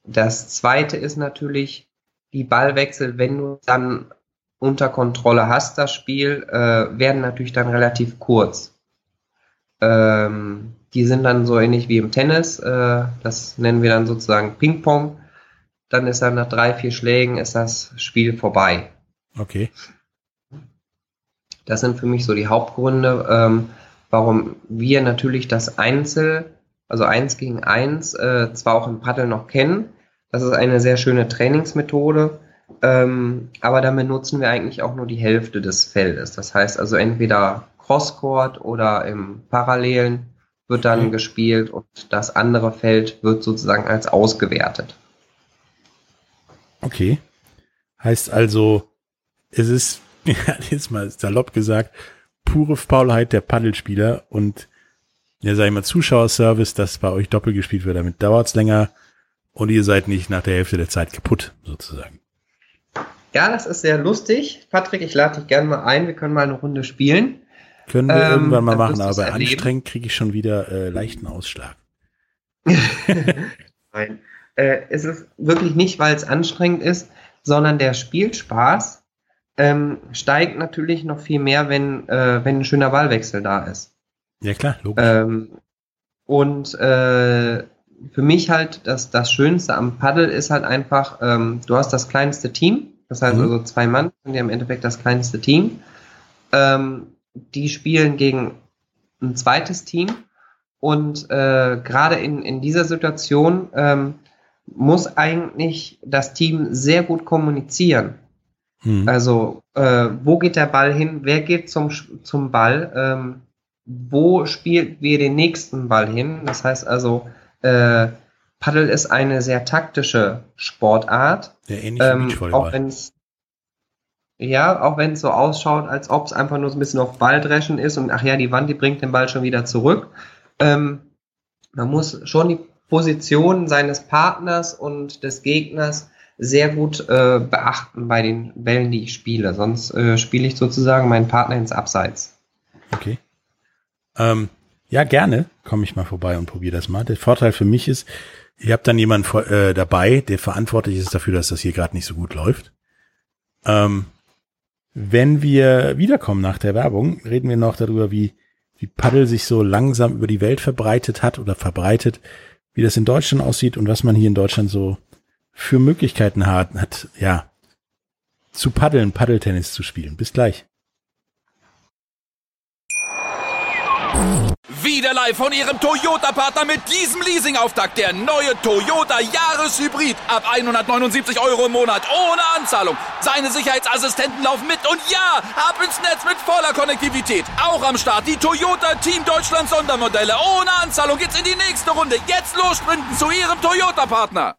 das zweite ist natürlich die Ballwechsel, wenn du dann unter Kontrolle hast, das Spiel, äh, werden natürlich dann relativ kurz. Ähm, die sind dann so ähnlich wie im Tennis. Äh, das nennen wir dann sozusagen Ping-Pong. Dann ist dann nach drei, vier Schlägen ist das Spiel vorbei. Okay. Das sind für mich so die Hauptgründe, ähm, warum wir natürlich das Einzel, also eins gegen eins, äh, zwar auch im Paddel noch kennen. Das ist eine sehr schöne Trainingsmethode. Ähm, aber damit nutzen wir eigentlich auch nur die Hälfte des Feldes. Das heißt also entweder Crosscourt oder im Parallelen wird dann okay. gespielt und das andere Feld wird sozusagen als ausgewertet. Okay. Heißt also, es ist, jetzt mal salopp gesagt, pure Faulheit der Paddelspieler und ja, sag ich mal, Zuschauerservice, dass bei euch doppelt gespielt wird. Damit dauert's länger und ihr seid nicht nach der Hälfte der Zeit kaputt, sozusagen. Ja, das ist sehr lustig. Patrick, ich lade dich gerne mal ein. Wir können mal eine Runde spielen. Können wir ähm, irgendwann mal machen, aber anstrengend kriege ich schon wieder äh, leichten Ausschlag. Nein. Äh, es ist wirklich nicht, weil es anstrengend ist, sondern der Spielspaß ähm, steigt natürlich noch viel mehr, wenn, äh, wenn ein schöner Ballwechsel da ist. Ja klar, logisch. Ähm, und äh, für mich halt das, das Schönste am Paddel ist halt einfach, ähm, du hast das kleinste Team, das heißt mhm. also zwei Mann sind ja im Endeffekt das kleinste Team. Ähm, die spielen gegen ein zweites Team und äh, gerade in, in dieser Situation ähm, muss eigentlich das Team sehr gut kommunizieren. Mhm. Also, äh, wo geht der Ball hin? Wer geht zum, zum Ball? Ähm, wo spielt wir den nächsten Ball hin? Das heißt also, äh, Paddel ist eine sehr taktische Sportart. Ja, ähnlich ähm, auch wenn es ja, auch wenn es so ausschaut, als ob es einfach nur so ein bisschen auf Balldreschen ist und ach ja, die Wand, die bringt den Ball schon wieder zurück. Ähm, man muss schon die Position seines Partners und des Gegners sehr gut äh, beachten bei den Bällen, die ich spiele. Sonst äh, spiele ich sozusagen meinen Partner ins Abseits. Okay. Ähm, ja, gerne komme ich mal vorbei und probiere das mal. Der Vorteil für mich ist, ihr habt dann jemanden vor, äh, dabei, der verantwortlich ist dafür, dass das hier gerade nicht so gut läuft. Ähm, wenn wir wiederkommen nach der Werbung, reden wir noch darüber, wie, wie Paddel sich so langsam über die Welt verbreitet hat oder verbreitet, wie das in Deutschland aussieht und was man hier in Deutschland so für Möglichkeiten hat, hat ja, zu paddeln, Paddeltennis zu spielen. Bis gleich. Wieder live von Ihrem Toyota-Partner mit diesem Leasing-Auftakt. Der neue Toyota Jahreshybrid. Ab 179 Euro im Monat. Ohne Anzahlung. Seine Sicherheitsassistenten laufen mit. Und ja, ab ins Netz mit voller Konnektivität. Auch am Start die Toyota Team Deutschland Sondermodelle. Ohne Anzahlung geht's in die nächste Runde. Jetzt los sprinten zu Ihrem Toyota-Partner.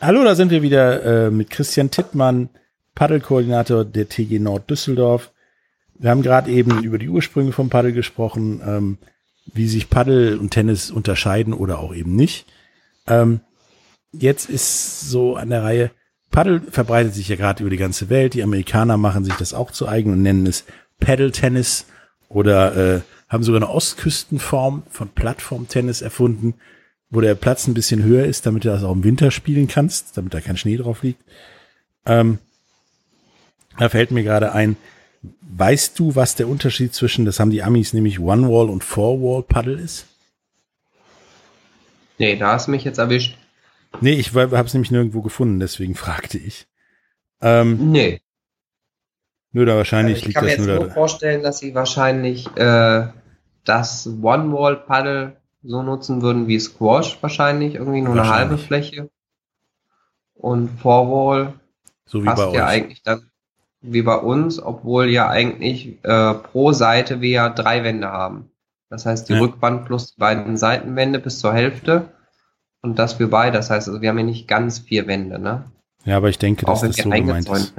Hallo, da sind wir wieder äh, mit Christian Tittmann, Paddelkoordinator der TG Nord Düsseldorf. Wir haben gerade eben über die Ursprünge vom Paddel gesprochen, ähm, wie sich Paddel und Tennis unterscheiden oder auch eben nicht. Ähm, jetzt ist so an der Reihe, Paddel verbreitet sich ja gerade über die ganze Welt. Die Amerikaner machen sich das auch zu eigen und nennen es Paddle Tennis oder äh, haben sogar eine Ostküstenform von Plattformtennis erfunden, wo der Platz ein bisschen höher ist, damit du das auch im Winter spielen kannst, damit da kein Schnee drauf liegt. Ähm, da fällt mir gerade ein, Weißt du, was der Unterschied zwischen, das haben die Amis nämlich One-Wall und Four-Wall-Paddle ist? Nee, da hast du mich jetzt erwischt. Nee, ich habe es nämlich nirgendwo gefunden, deswegen fragte ich. Ähm, nee. Nur da wahrscheinlich also liegt das nur da. Ich kann mir jetzt nur vorstellen, dass sie wahrscheinlich äh, das One-Wall-Paddle so nutzen würden wie Squash wahrscheinlich, irgendwie nur eine halbe Fläche. Und Four-Wall so wie passt bei ja euch. eigentlich dann wie bei uns, obwohl ja eigentlich äh, pro Seite wir ja drei Wände haben. Das heißt, die ja. Rückwand plus die beiden Seitenwände bis zur Hälfte und das für beide. Das heißt, also wir haben ja nicht ganz vier Wände, ne? Ja, aber ich denke, dass das so gemeint ist.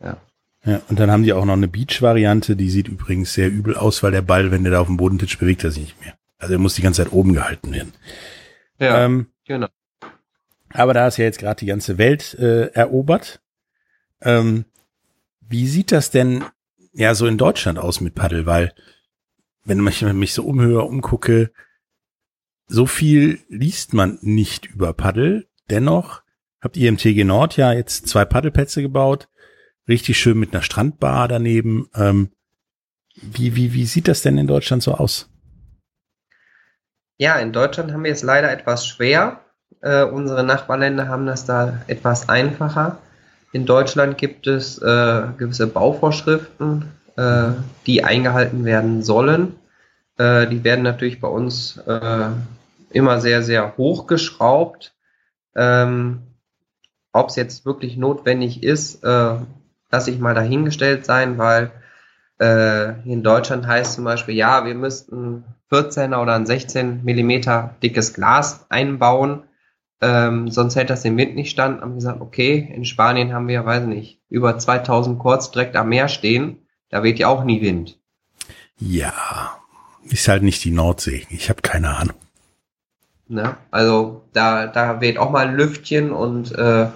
Ja. Ja, und dann haben die auch noch eine Beach-Variante, die sieht übrigens sehr übel aus, weil der Ball, wenn der da auf dem Boden titscht, bewegt er sich nicht mehr. Also er muss die ganze Zeit oben gehalten werden. Ja, ähm, genau. Aber da ist ja jetzt gerade die ganze Welt äh, erobert. Ähm, wie sieht das denn ja so in Deutschland aus mit Paddel? Weil, wenn ich mich so umhöre, umgucke, so viel liest man nicht über Paddel. Dennoch habt ihr im TG Nord ja jetzt zwei Paddelplätze gebaut. Richtig schön mit einer Strandbar daneben. Ähm, wie, wie, wie sieht das denn in Deutschland so aus? Ja, in Deutschland haben wir es leider etwas schwer. Äh, unsere Nachbarländer haben das da etwas einfacher. In Deutschland gibt es äh, gewisse Bauvorschriften, äh, die eingehalten werden sollen. Äh, die werden natürlich bei uns äh, immer sehr, sehr hochgeschraubt. Ähm, Ob es jetzt wirklich notwendig ist, äh, lasse ich mal dahingestellt sein, weil äh, in Deutschland heißt zum Beispiel, ja, wir müssten 14er oder ein 16 Millimeter dickes Glas einbauen ähm, sonst hätte das im Wind nicht stand, haben gesagt, okay, in Spanien haben wir, weiß nicht, über 2000 Kurz direkt am Meer stehen, da weht ja auch nie Wind. Ja, ist halt nicht die Nordsee, ich habe keine Ahnung. Ne? Also da, da weht auch mal ein Lüftchen und äh,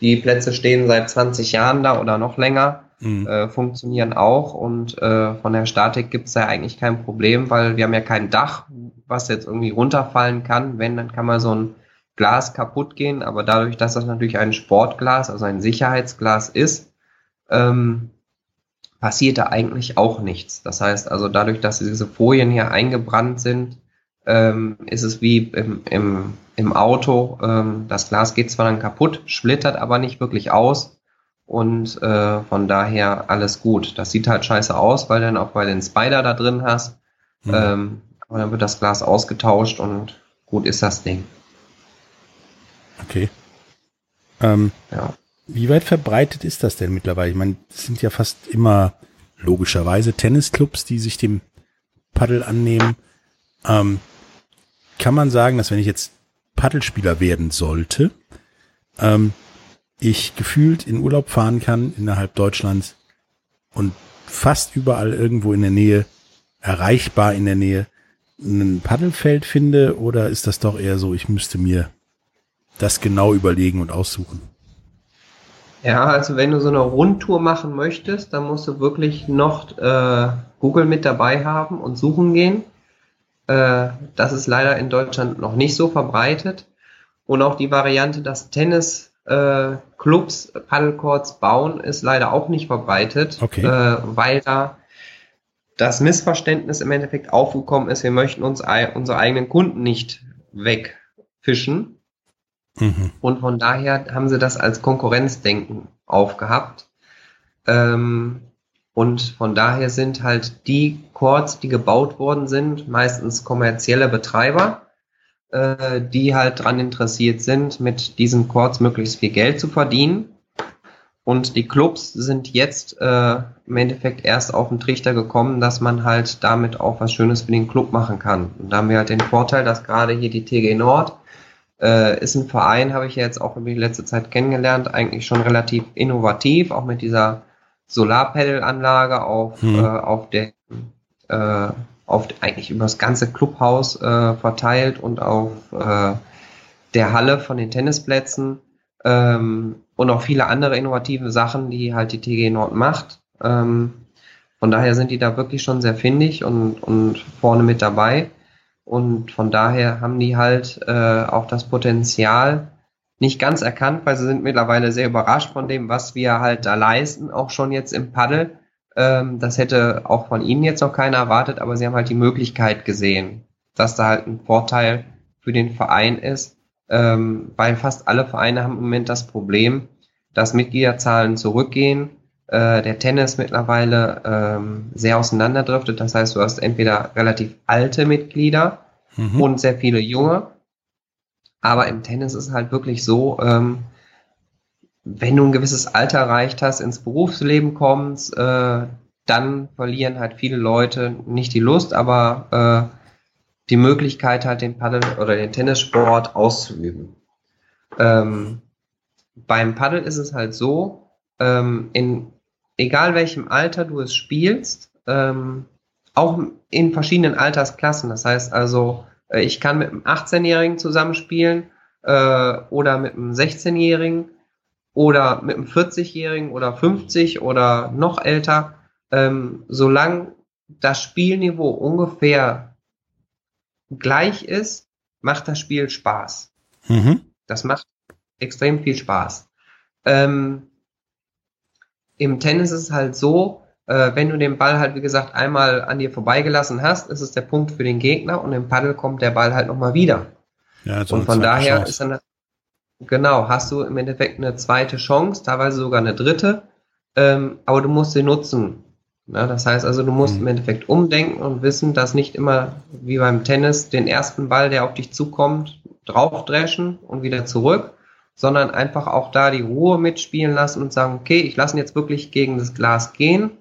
die Plätze stehen seit 20 Jahren da oder noch länger, mhm. äh, funktionieren auch und äh, von der Statik gibt es ja eigentlich kein Problem, weil wir haben ja kein Dach, was jetzt irgendwie runterfallen kann. Wenn, dann kann man so ein Glas kaputt gehen, aber dadurch, dass das natürlich ein Sportglas, also ein Sicherheitsglas ist, ähm, passiert da eigentlich auch nichts. Das heißt also, dadurch, dass diese Folien hier eingebrannt sind, ähm, ist es wie im, im, im Auto. Ähm, das Glas geht zwar dann kaputt, splittert aber nicht wirklich aus. Und äh, von daher alles gut. Das sieht halt scheiße aus, weil dann auch bei den Spider da drin hast. Mhm. Ähm, aber dann wird das Glas ausgetauscht und gut ist das Ding. Okay. Ähm, ja. Wie weit verbreitet ist das denn mittlerweile? Ich meine, es sind ja fast immer logischerweise Tennisclubs, die sich dem Paddel annehmen. Ähm, kann man sagen, dass wenn ich jetzt Paddelspieler werden sollte, ähm, ich gefühlt in Urlaub fahren kann innerhalb Deutschlands und fast überall irgendwo in der Nähe, erreichbar in der Nähe, ein Paddelfeld finde? Oder ist das doch eher so, ich müsste mir das genau überlegen und aussuchen. Ja, also wenn du so eine Rundtour machen möchtest, dann musst du wirklich noch äh, Google mit dabei haben und suchen gehen. Äh, das ist leider in Deutschland noch nicht so verbreitet. Und auch die Variante, dass Tennisclubs äh, Paddlecourts bauen, ist leider auch nicht verbreitet, okay. äh, weil da das Missverständnis im Endeffekt aufgekommen ist, wir möchten uns unsere eigenen Kunden nicht wegfischen. Mhm. Und von daher haben sie das als Konkurrenzdenken aufgehabt. Ähm, Und von daher sind halt die Courts, die gebaut worden sind, meistens kommerzielle Betreiber, äh, die halt daran interessiert sind, mit diesen Courts möglichst viel Geld zu verdienen. Und die Clubs sind jetzt äh, im Endeffekt erst auf den Trichter gekommen, dass man halt damit auch was Schönes für den Club machen kann. Und da haben wir halt den Vorteil, dass gerade hier die TG Nord äh, ist ein Verein, habe ich ja jetzt auch über die letzte Zeit kennengelernt, eigentlich schon relativ innovativ, auch mit dieser Solarpanel-Anlage auf, hm. äh, auf der äh, auf eigentlich über das ganze Clubhaus äh, verteilt und auf äh, der Halle von den Tennisplätzen ähm, und auch viele andere innovative Sachen, die halt die TG Nord macht. Ähm, von daher sind die da wirklich schon sehr findig und, und vorne mit dabei. Und von daher haben die halt äh, auch das Potenzial nicht ganz erkannt, weil sie sind mittlerweile sehr überrascht von dem, was wir halt da leisten, auch schon jetzt im Paddel. Ähm, das hätte auch von ihnen jetzt noch keiner erwartet, aber sie haben halt die Möglichkeit gesehen, dass da halt ein Vorteil für den Verein ist, ähm, weil fast alle Vereine haben im Moment das Problem, dass Mitgliederzahlen zurückgehen, äh, der Tennis mittlerweile ähm, sehr auseinanderdriftet. Das heißt, du hast entweder relativ alte Mitglieder mhm. und sehr viele junge. Aber im Tennis ist halt wirklich so, ähm, wenn du ein gewisses Alter erreicht hast, ins Berufsleben kommst, äh, dann verlieren halt viele Leute nicht die Lust, aber äh, die Möglichkeit halt den Paddel oder den Tennissport auszuüben. Ähm, beim Paddel ist es halt so, ähm, in egal welchem Alter du es spielst, ähm, auch in verschiedenen Altersklassen. Das heißt also, äh, ich kann mit einem 18-Jährigen zusammenspielen äh, oder mit einem 16-Jährigen oder mit einem 40-Jährigen oder 50 oder noch älter. Ähm, solange das Spielniveau ungefähr gleich ist, macht das Spiel Spaß. Mhm. Das macht extrem viel Spaß. Ähm, Im Tennis ist es halt so, äh, wenn du den Ball halt, wie gesagt, einmal an dir vorbeigelassen hast, ist es der Punkt für den Gegner und im Paddel kommt der Ball halt nochmal wieder. Ja, und von daher Chance. ist dann, genau, hast du im Endeffekt eine zweite Chance, teilweise sogar eine dritte, ähm, aber du musst sie nutzen. Ja, das heißt also, du musst mhm. im Endeffekt umdenken und wissen, dass nicht immer wie beim Tennis den ersten Ball, der auf dich zukommt, draufdreschen und wieder zurück, sondern einfach auch da die Ruhe mitspielen lassen und sagen, okay, ich lasse ihn jetzt wirklich gegen das Glas gehen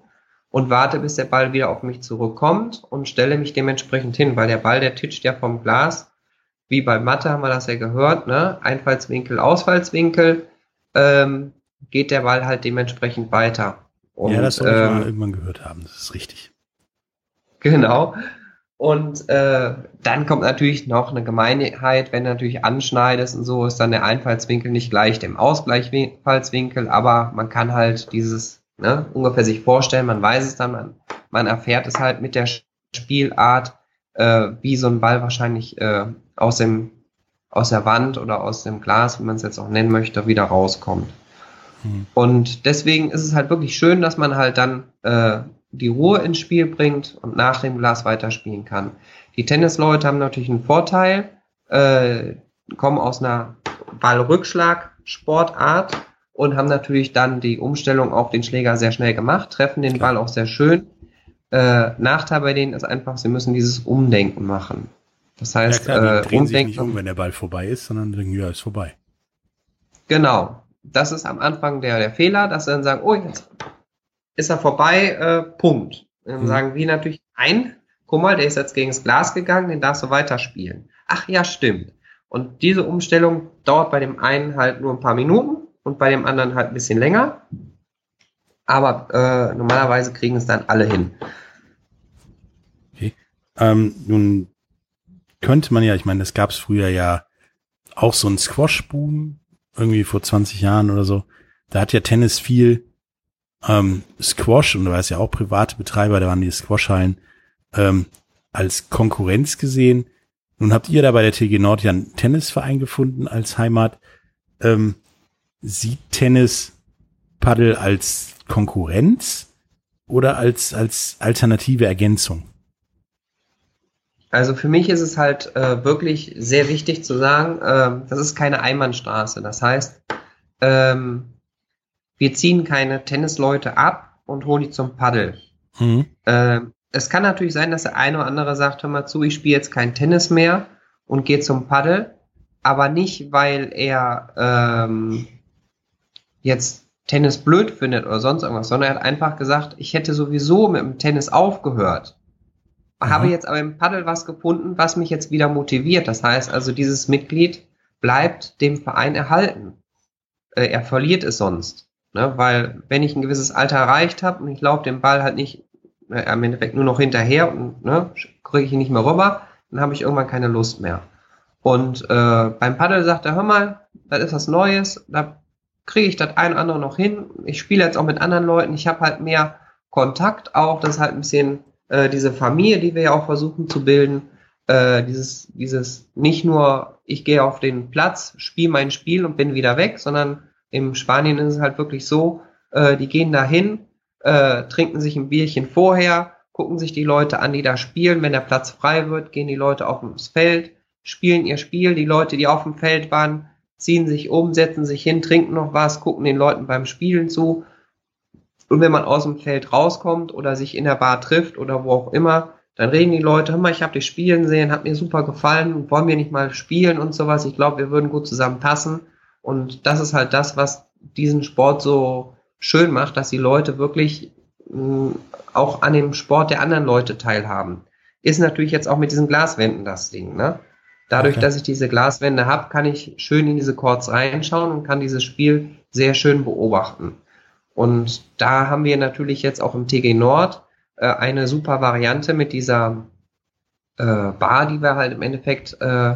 und warte, bis der Ball wieder auf mich zurückkommt und stelle mich dementsprechend hin, weil der Ball, der titscht ja vom Glas, wie bei Mathe haben wir das ja gehört, ne? Einfallswinkel, Ausfallswinkel, ähm, geht der Ball halt dementsprechend weiter. Und, ja, das soll ich ähm, mal irgendwann gehört haben, das ist richtig. Genau. Und äh, dann kommt natürlich noch eine Gemeinheit, wenn du natürlich anschneidest und so, ist dann der Einfallswinkel nicht gleich dem Ausgleichsfallswinkel, aber man kann halt dieses ne, ungefähr sich vorstellen, man weiß es dann, man, man erfährt es halt mit der Spielart, äh, wie so ein Ball wahrscheinlich äh, aus dem aus der Wand oder aus dem Glas, wie man es jetzt auch nennen möchte, wieder rauskommt. Hm. Und deswegen ist es halt wirklich schön, dass man halt dann äh, die Ruhe ins Spiel bringt und nach dem Glas weiterspielen kann. Die Tennisleute haben natürlich einen Vorteil, äh, kommen aus einer Ballrückschlag-Sportart und haben natürlich dann die Umstellung auf den Schläger sehr schnell gemacht, treffen den Ball auch sehr schön. Äh, Nachteil bei denen ist einfach, sie müssen dieses Umdenken machen. Das heißt, ja klar, die äh, drehen Umdenken, sich nicht um, wenn der Ball vorbei ist, sondern denken, ja, ist vorbei. Genau. Das ist am Anfang der, der Fehler, dass sie dann sagen, oh, jetzt ist er vorbei, äh, Punkt. Dann mhm. sagen wir natürlich, ein, guck mal, der ist jetzt gegen das Glas gegangen, den darfst du weiterspielen. Ach ja, stimmt. Und diese Umstellung dauert bei dem einen halt nur ein paar Minuten und bei dem anderen halt ein bisschen länger. Aber äh, normalerweise kriegen es dann alle hin. Okay. Ähm, nun könnte man ja, ich meine, das gab es früher ja auch so ein Squash-Boom, irgendwie vor 20 Jahren oder so. Da hat ja Tennis viel ähm, Squash, und da war es ja auch private Betreiber, da waren die Squash-Hallen, ähm, als Konkurrenz gesehen. Nun habt ihr da bei der TG Nord ja einen Tennisverein gefunden als Heimat. Ähm, sieht Tennis Paddel als Konkurrenz oder als, als alternative Ergänzung? Also für mich ist es halt äh, wirklich sehr wichtig zu sagen, äh, das ist keine Einbahnstraße. Das heißt, ähm, wir ziehen keine Tennisleute ab, und hole die zum Paddel. Mhm. Ähm, es kann natürlich sein, dass der eine oder andere sagt, hör mal zu, ich spiele jetzt kein Tennis mehr und gehe zum Paddel, aber nicht, weil er ähm, jetzt Tennis blöd findet oder sonst irgendwas, sondern er hat einfach gesagt, ich hätte sowieso mit dem Tennis aufgehört. Mhm. Habe jetzt aber im Paddel was gefunden, was mich jetzt wieder motiviert. Das heißt also, dieses Mitglied bleibt dem Verein erhalten. Äh, er verliert es sonst. Ne? Weil wenn ich ein gewisses Alter erreicht habe und ich laufe den Ball halt nicht äh, im Endeffekt nur noch hinterher und ne, kriege ich ihn nicht mehr rüber, dann habe ich irgendwann keine Lust mehr. Und äh, beim Paddel sagt er, hör mal, das ist was Neues, da kriege ich das ein oder andere noch hin. Ich spiele jetzt auch mit anderen Leuten, ich habe halt mehr Kontakt auch, das ist halt ein bisschen äh, diese Familie, die wir ja auch versuchen zu bilden. Äh, dieses, dieses nicht nur, ich gehe auf den Platz, spiele mein Spiel und bin wieder weg, sondern im Spanien ist es halt wirklich so, äh, die gehen da hin, äh, trinken sich ein Bierchen vorher, gucken sich die Leute an, die da spielen. Wenn der Platz frei wird, gehen die Leute auf ins Feld, spielen ihr Spiel. Die Leute, die auf dem Feld waren, ziehen sich um, setzen sich hin, trinken noch was, gucken den Leuten beim Spielen zu. Und wenn man aus dem Feld rauskommt oder sich in der Bar trifft oder wo auch immer, dann reden die Leute, hör mal, ich habe dich spielen sehen, hat mir super gefallen, wollen wir nicht mal spielen und sowas. Ich glaube, wir würden gut zusammen passen. Und das ist halt das, was diesen Sport so schön macht, dass die Leute wirklich mh, auch an dem Sport der anderen Leute teilhaben. Ist natürlich jetzt auch mit diesen Glaswänden das Ding, ne? Dadurch, okay. dass ich diese Glaswände habe, kann ich schön in diese Chords reinschauen und kann dieses Spiel sehr schön beobachten. Und da haben wir natürlich jetzt auch im TG Nord äh, eine super Variante mit dieser äh, Bar, die wir halt im Endeffekt äh,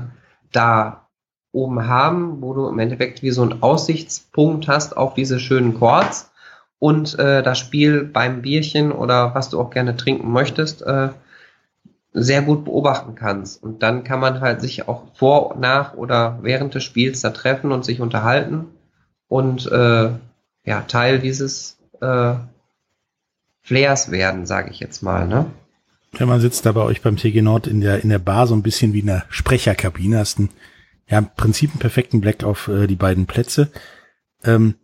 da oben haben, wo du im Endeffekt wie so einen Aussichtspunkt hast auf diese schönen Chords und äh, das Spiel beim Bierchen oder was du auch gerne trinken möchtest, äh, sehr gut beobachten kannst. Und dann kann man halt sich auch vor, nach oder während des Spiels da treffen und sich unterhalten und äh, ja, Teil dieses äh, Flairs werden, sage ich jetzt mal. Ne? Ja, man sitzt da bei euch beim TG Nord in der, in der Bar so ein bisschen wie in der Sprecherkabine, hast einen, ja, im Prinzip einen perfekten Blick auf äh, die beiden Plätze. Ähm,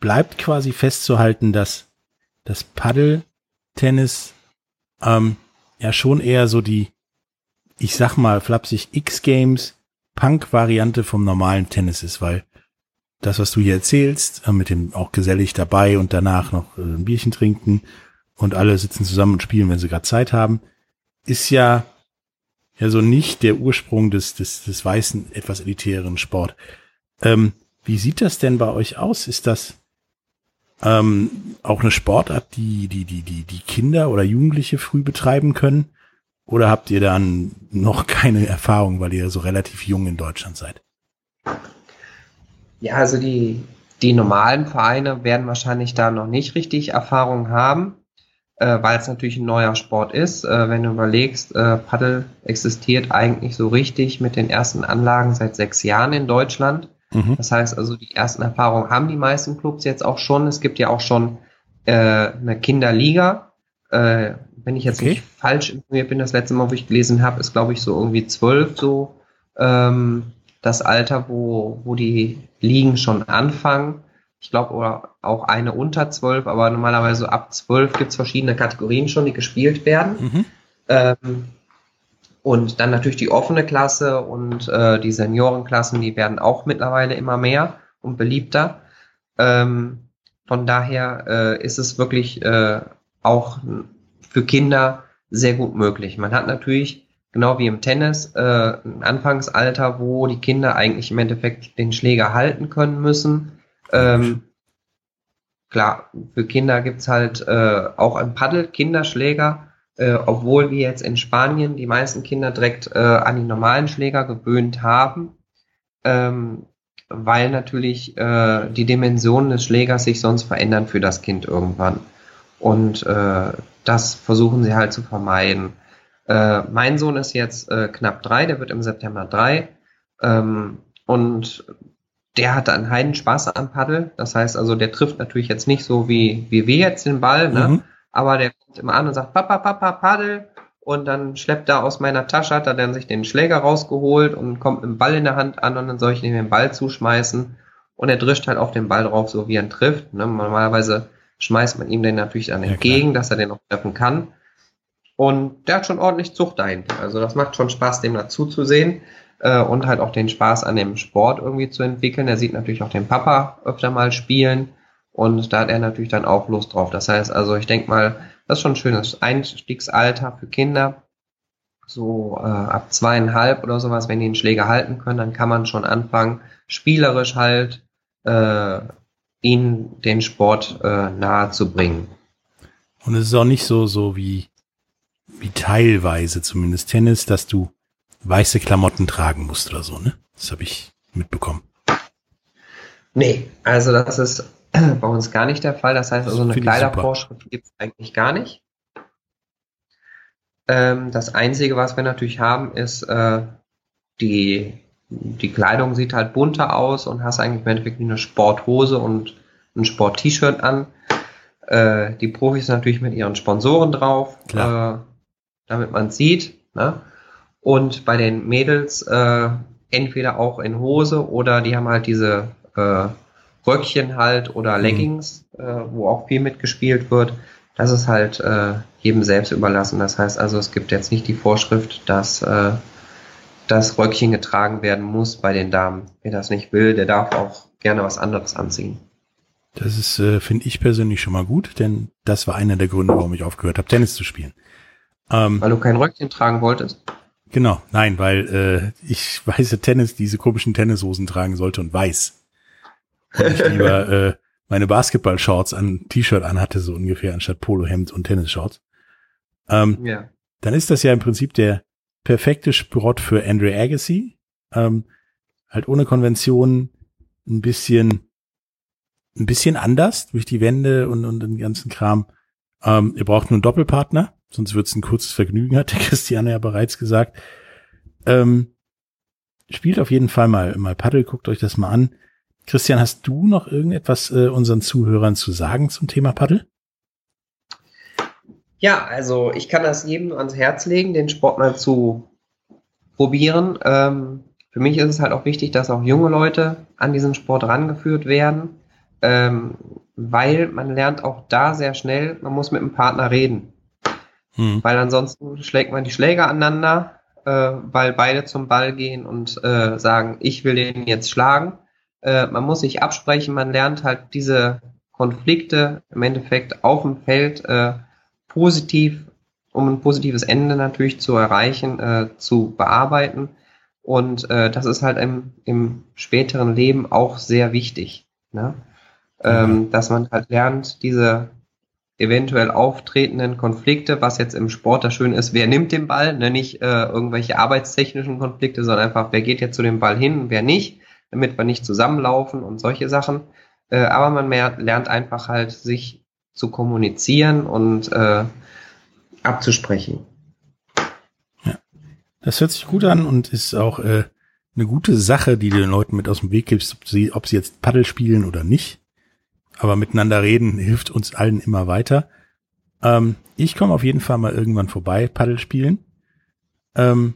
bleibt quasi festzuhalten, dass das Paddle-Tennis ähm, ja schon eher so die, ich sag mal flapsig X-Games Punk-Variante vom normalen Tennis ist, weil das, was du hier erzählst, äh, mit dem auch gesellig dabei und danach noch äh, ein Bierchen trinken und alle sitzen zusammen und spielen, wenn sie gerade Zeit haben, ist ja ja so nicht der Ursprung des des, des weißen etwas elitären Sport. Ähm, wie sieht das denn bei euch aus? Ist das ähm, auch eine Sportart, die, die, die, die, die Kinder oder Jugendliche früh betreiben können? Oder habt ihr dann noch keine Erfahrung, weil ihr so relativ jung in Deutschland seid? Ja, also die, die normalen Vereine werden wahrscheinlich da noch nicht richtig Erfahrung haben, äh, weil es natürlich ein neuer Sport ist. Äh, wenn du überlegst, äh, Paddel existiert eigentlich so richtig mit den ersten Anlagen seit sechs Jahren in Deutschland. Mhm. Das heißt also, die ersten Erfahrungen haben die meisten Clubs jetzt auch schon. Es gibt ja auch schon äh, eine Kinderliga. Äh, wenn ich jetzt okay. nicht falsch informiert bin, das letzte Mal, wo ich gelesen habe, ist glaube ich so irgendwie zwölf so ähm, das Alter, wo, wo die Ligen schon anfangen. Ich glaube, auch eine unter zwölf, aber normalerweise ab zwölf gibt es verschiedene Kategorien schon, die gespielt werden. Mhm. Ähm, und dann natürlich die offene Klasse und äh, die Seniorenklassen, die werden auch mittlerweile immer mehr und beliebter. Ähm, von daher äh, ist es wirklich äh, auch für Kinder sehr gut möglich. Man hat natürlich, genau wie im Tennis, äh, ein Anfangsalter, wo die Kinder eigentlich im Endeffekt den Schläger halten können müssen. Ähm, klar, für Kinder gibt's halt äh, auch ein Paddel Kinderschläger, äh, obwohl wir jetzt in Spanien die meisten Kinder direkt äh, an die normalen Schläger gewöhnt haben, ähm, weil natürlich äh, die Dimensionen des Schlägers sich sonst verändern für das Kind irgendwann. Und äh, das versuchen sie halt zu vermeiden. Äh, mein Sohn ist jetzt äh, knapp drei, der wird im September drei. Ähm, und der hatte einen Heidenspaß am Paddel. Das heißt also, der trifft natürlich jetzt nicht so wie, wie wir jetzt den Ball, ne? Mhm aber der kommt immer an und sagt, Papa, Papa, Paddel. Und dann schleppt er aus meiner Tasche, hat er dann sich den Schläger rausgeholt und kommt mit dem Ball in der Hand an und dann soll ich ihm den Ball zuschmeißen. Und er drischt halt auf den Ball drauf, so wie er ihn trifft. Ne? Normalerweise schmeißt man ihm den natürlich dann entgegen, klar. dass er den auch treffen kann. Und der hat schon ordentlich Zucht dahinter. Also das macht schon Spaß, dem dazu zu sehen äh, und halt auch den Spaß an dem Sport irgendwie zu entwickeln. Er sieht natürlich auch den Papa öfter mal spielen und da hat er natürlich dann auch Lust drauf. Das heißt also, ich denke mal, das ist schon ein schönes Einstiegsalter für Kinder. So äh, ab zweieinhalb oder sowas, wenn die den Schläger halten können, dann kann man schon anfangen, spielerisch halt äh, ihnen den Sport äh, nahe zu bringen. Und es ist auch nicht so, so wie, wie teilweise zumindest Tennis, dass du weiße Klamotten tragen musst oder so, ne? Das habe ich mitbekommen. Nee, also das ist bei uns gar nicht der Fall. Das heißt also, eine Kleidervorschrift gibt es eigentlich gar nicht. Ähm, das Einzige, was wir natürlich haben, ist, äh, die, die Kleidung sieht halt bunter aus und hast eigentlich im Endeffekt eine Sporthose und ein Sport-T-Shirt an. Äh, die Profis natürlich mit ihren Sponsoren drauf, äh, damit man sieht. Ne? Und bei den Mädels äh, entweder auch in Hose oder die haben halt diese äh, Röckchen halt oder mhm. Leggings, mhm. äh, wo auch viel mitgespielt wird. Das ist halt äh, jedem selbst überlassen. Das heißt also, es gibt jetzt nicht die Vorschrift, dass äh, das Röckchen getragen werden muss bei den Damen. Wer das nicht will, der darf auch gerne was anderes anziehen. Das ist, äh, finde ich persönlich schon mal gut, denn das war einer der Gründe, warum ich aufgehört habe, Tennis zu spielen. Ähm, weil du kein Röckchen tragen wolltest? Genau, nein, weil äh, ich weiße Tennis, diese komischen Tennishosen tragen sollte und weiß und ich lieber äh, meine Basketball-Shorts an T-Shirt anhatte, so ungefähr, anstatt Polohemd und Tennisshorts. Ähm, ja. Dann ist das ja im Prinzip der perfekte Sprott für Andre Agassi. Ähm, halt ohne Konvention, ein bisschen, ein bisschen anders durch die Wände und, und den ganzen Kram. Ähm, ihr braucht nur einen Doppelpartner, sonst wird es ein kurzes Vergnügen, hat der Christiane ja bereits gesagt. Ähm, spielt auf jeden Fall mal, mal Paddel, guckt euch das mal an. Christian, hast du noch irgendetwas äh, unseren Zuhörern zu sagen zum Thema Paddel? Ja, also ich kann das jedem ans Herz legen, den Sport mal zu probieren. Ähm, für mich ist es halt auch wichtig, dass auch junge Leute an diesen Sport rangeführt werden, ähm, weil man lernt auch da sehr schnell, man muss mit dem Partner reden. Hm. Weil ansonsten schlägt man die Schläger aneinander, äh, weil beide zum Ball gehen und äh, sagen, ich will den jetzt schlagen äh, man muss sich absprechen, man lernt halt diese Konflikte im Endeffekt auf dem Feld äh, positiv, um ein positives Ende natürlich zu erreichen, äh, zu bearbeiten. Und äh, das ist halt im, im späteren Leben auch sehr wichtig, ne? ähm, dass man halt lernt, diese eventuell auftretenden Konflikte, was jetzt im Sport das Schöne ist, wer nimmt den Ball, ne? nicht äh, irgendwelche arbeitstechnischen Konflikte, sondern einfach, wer geht jetzt zu dem Ball hin, wer nicht damit wir nicht zusammenlaufen und solche Sachen. Äh, aber man mehr, lernt einfach halt, sich zu kommunizieren und äh, abzusprechen. Ja, das hört sich gut an und ist auch äh, eine gute Sache, die du den Leuten mit aus dem Weg gibst, ob sie, ob sie jetzt Paddel spielen oder nicht. Aber miteinander reden hilft uns allen immer weiter. Ähm, ich komme auf jeden Fall mal irgendwann vorbei, Paddel spielen. Ähm,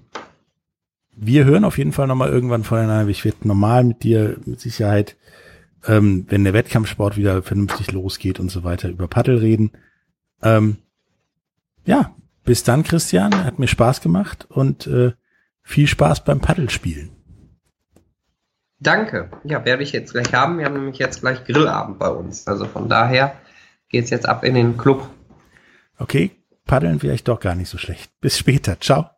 wir hören auf jeden Fall nochmal irgendwann voneinander. Ich werde normal mit dir mit Sicherheit, ähm, wenn der Wettkampfsport wieder vernünftig losgeht und so weiter, über Paddel reden. Ähm, ja, bis dann, Christian. Hat mir Spaß gemacht und äh, viel Spaß beim Paddelspielen. Danke. Ja, werde ich jetzt gleich haben. Wir haben nämlich jetzt gleich Grillabend bei uns. Also von daher geht's jetzt ab in den Club. Okay, paddeln vielleicht doch gar nicht so schlecht. Bis später. Ciao.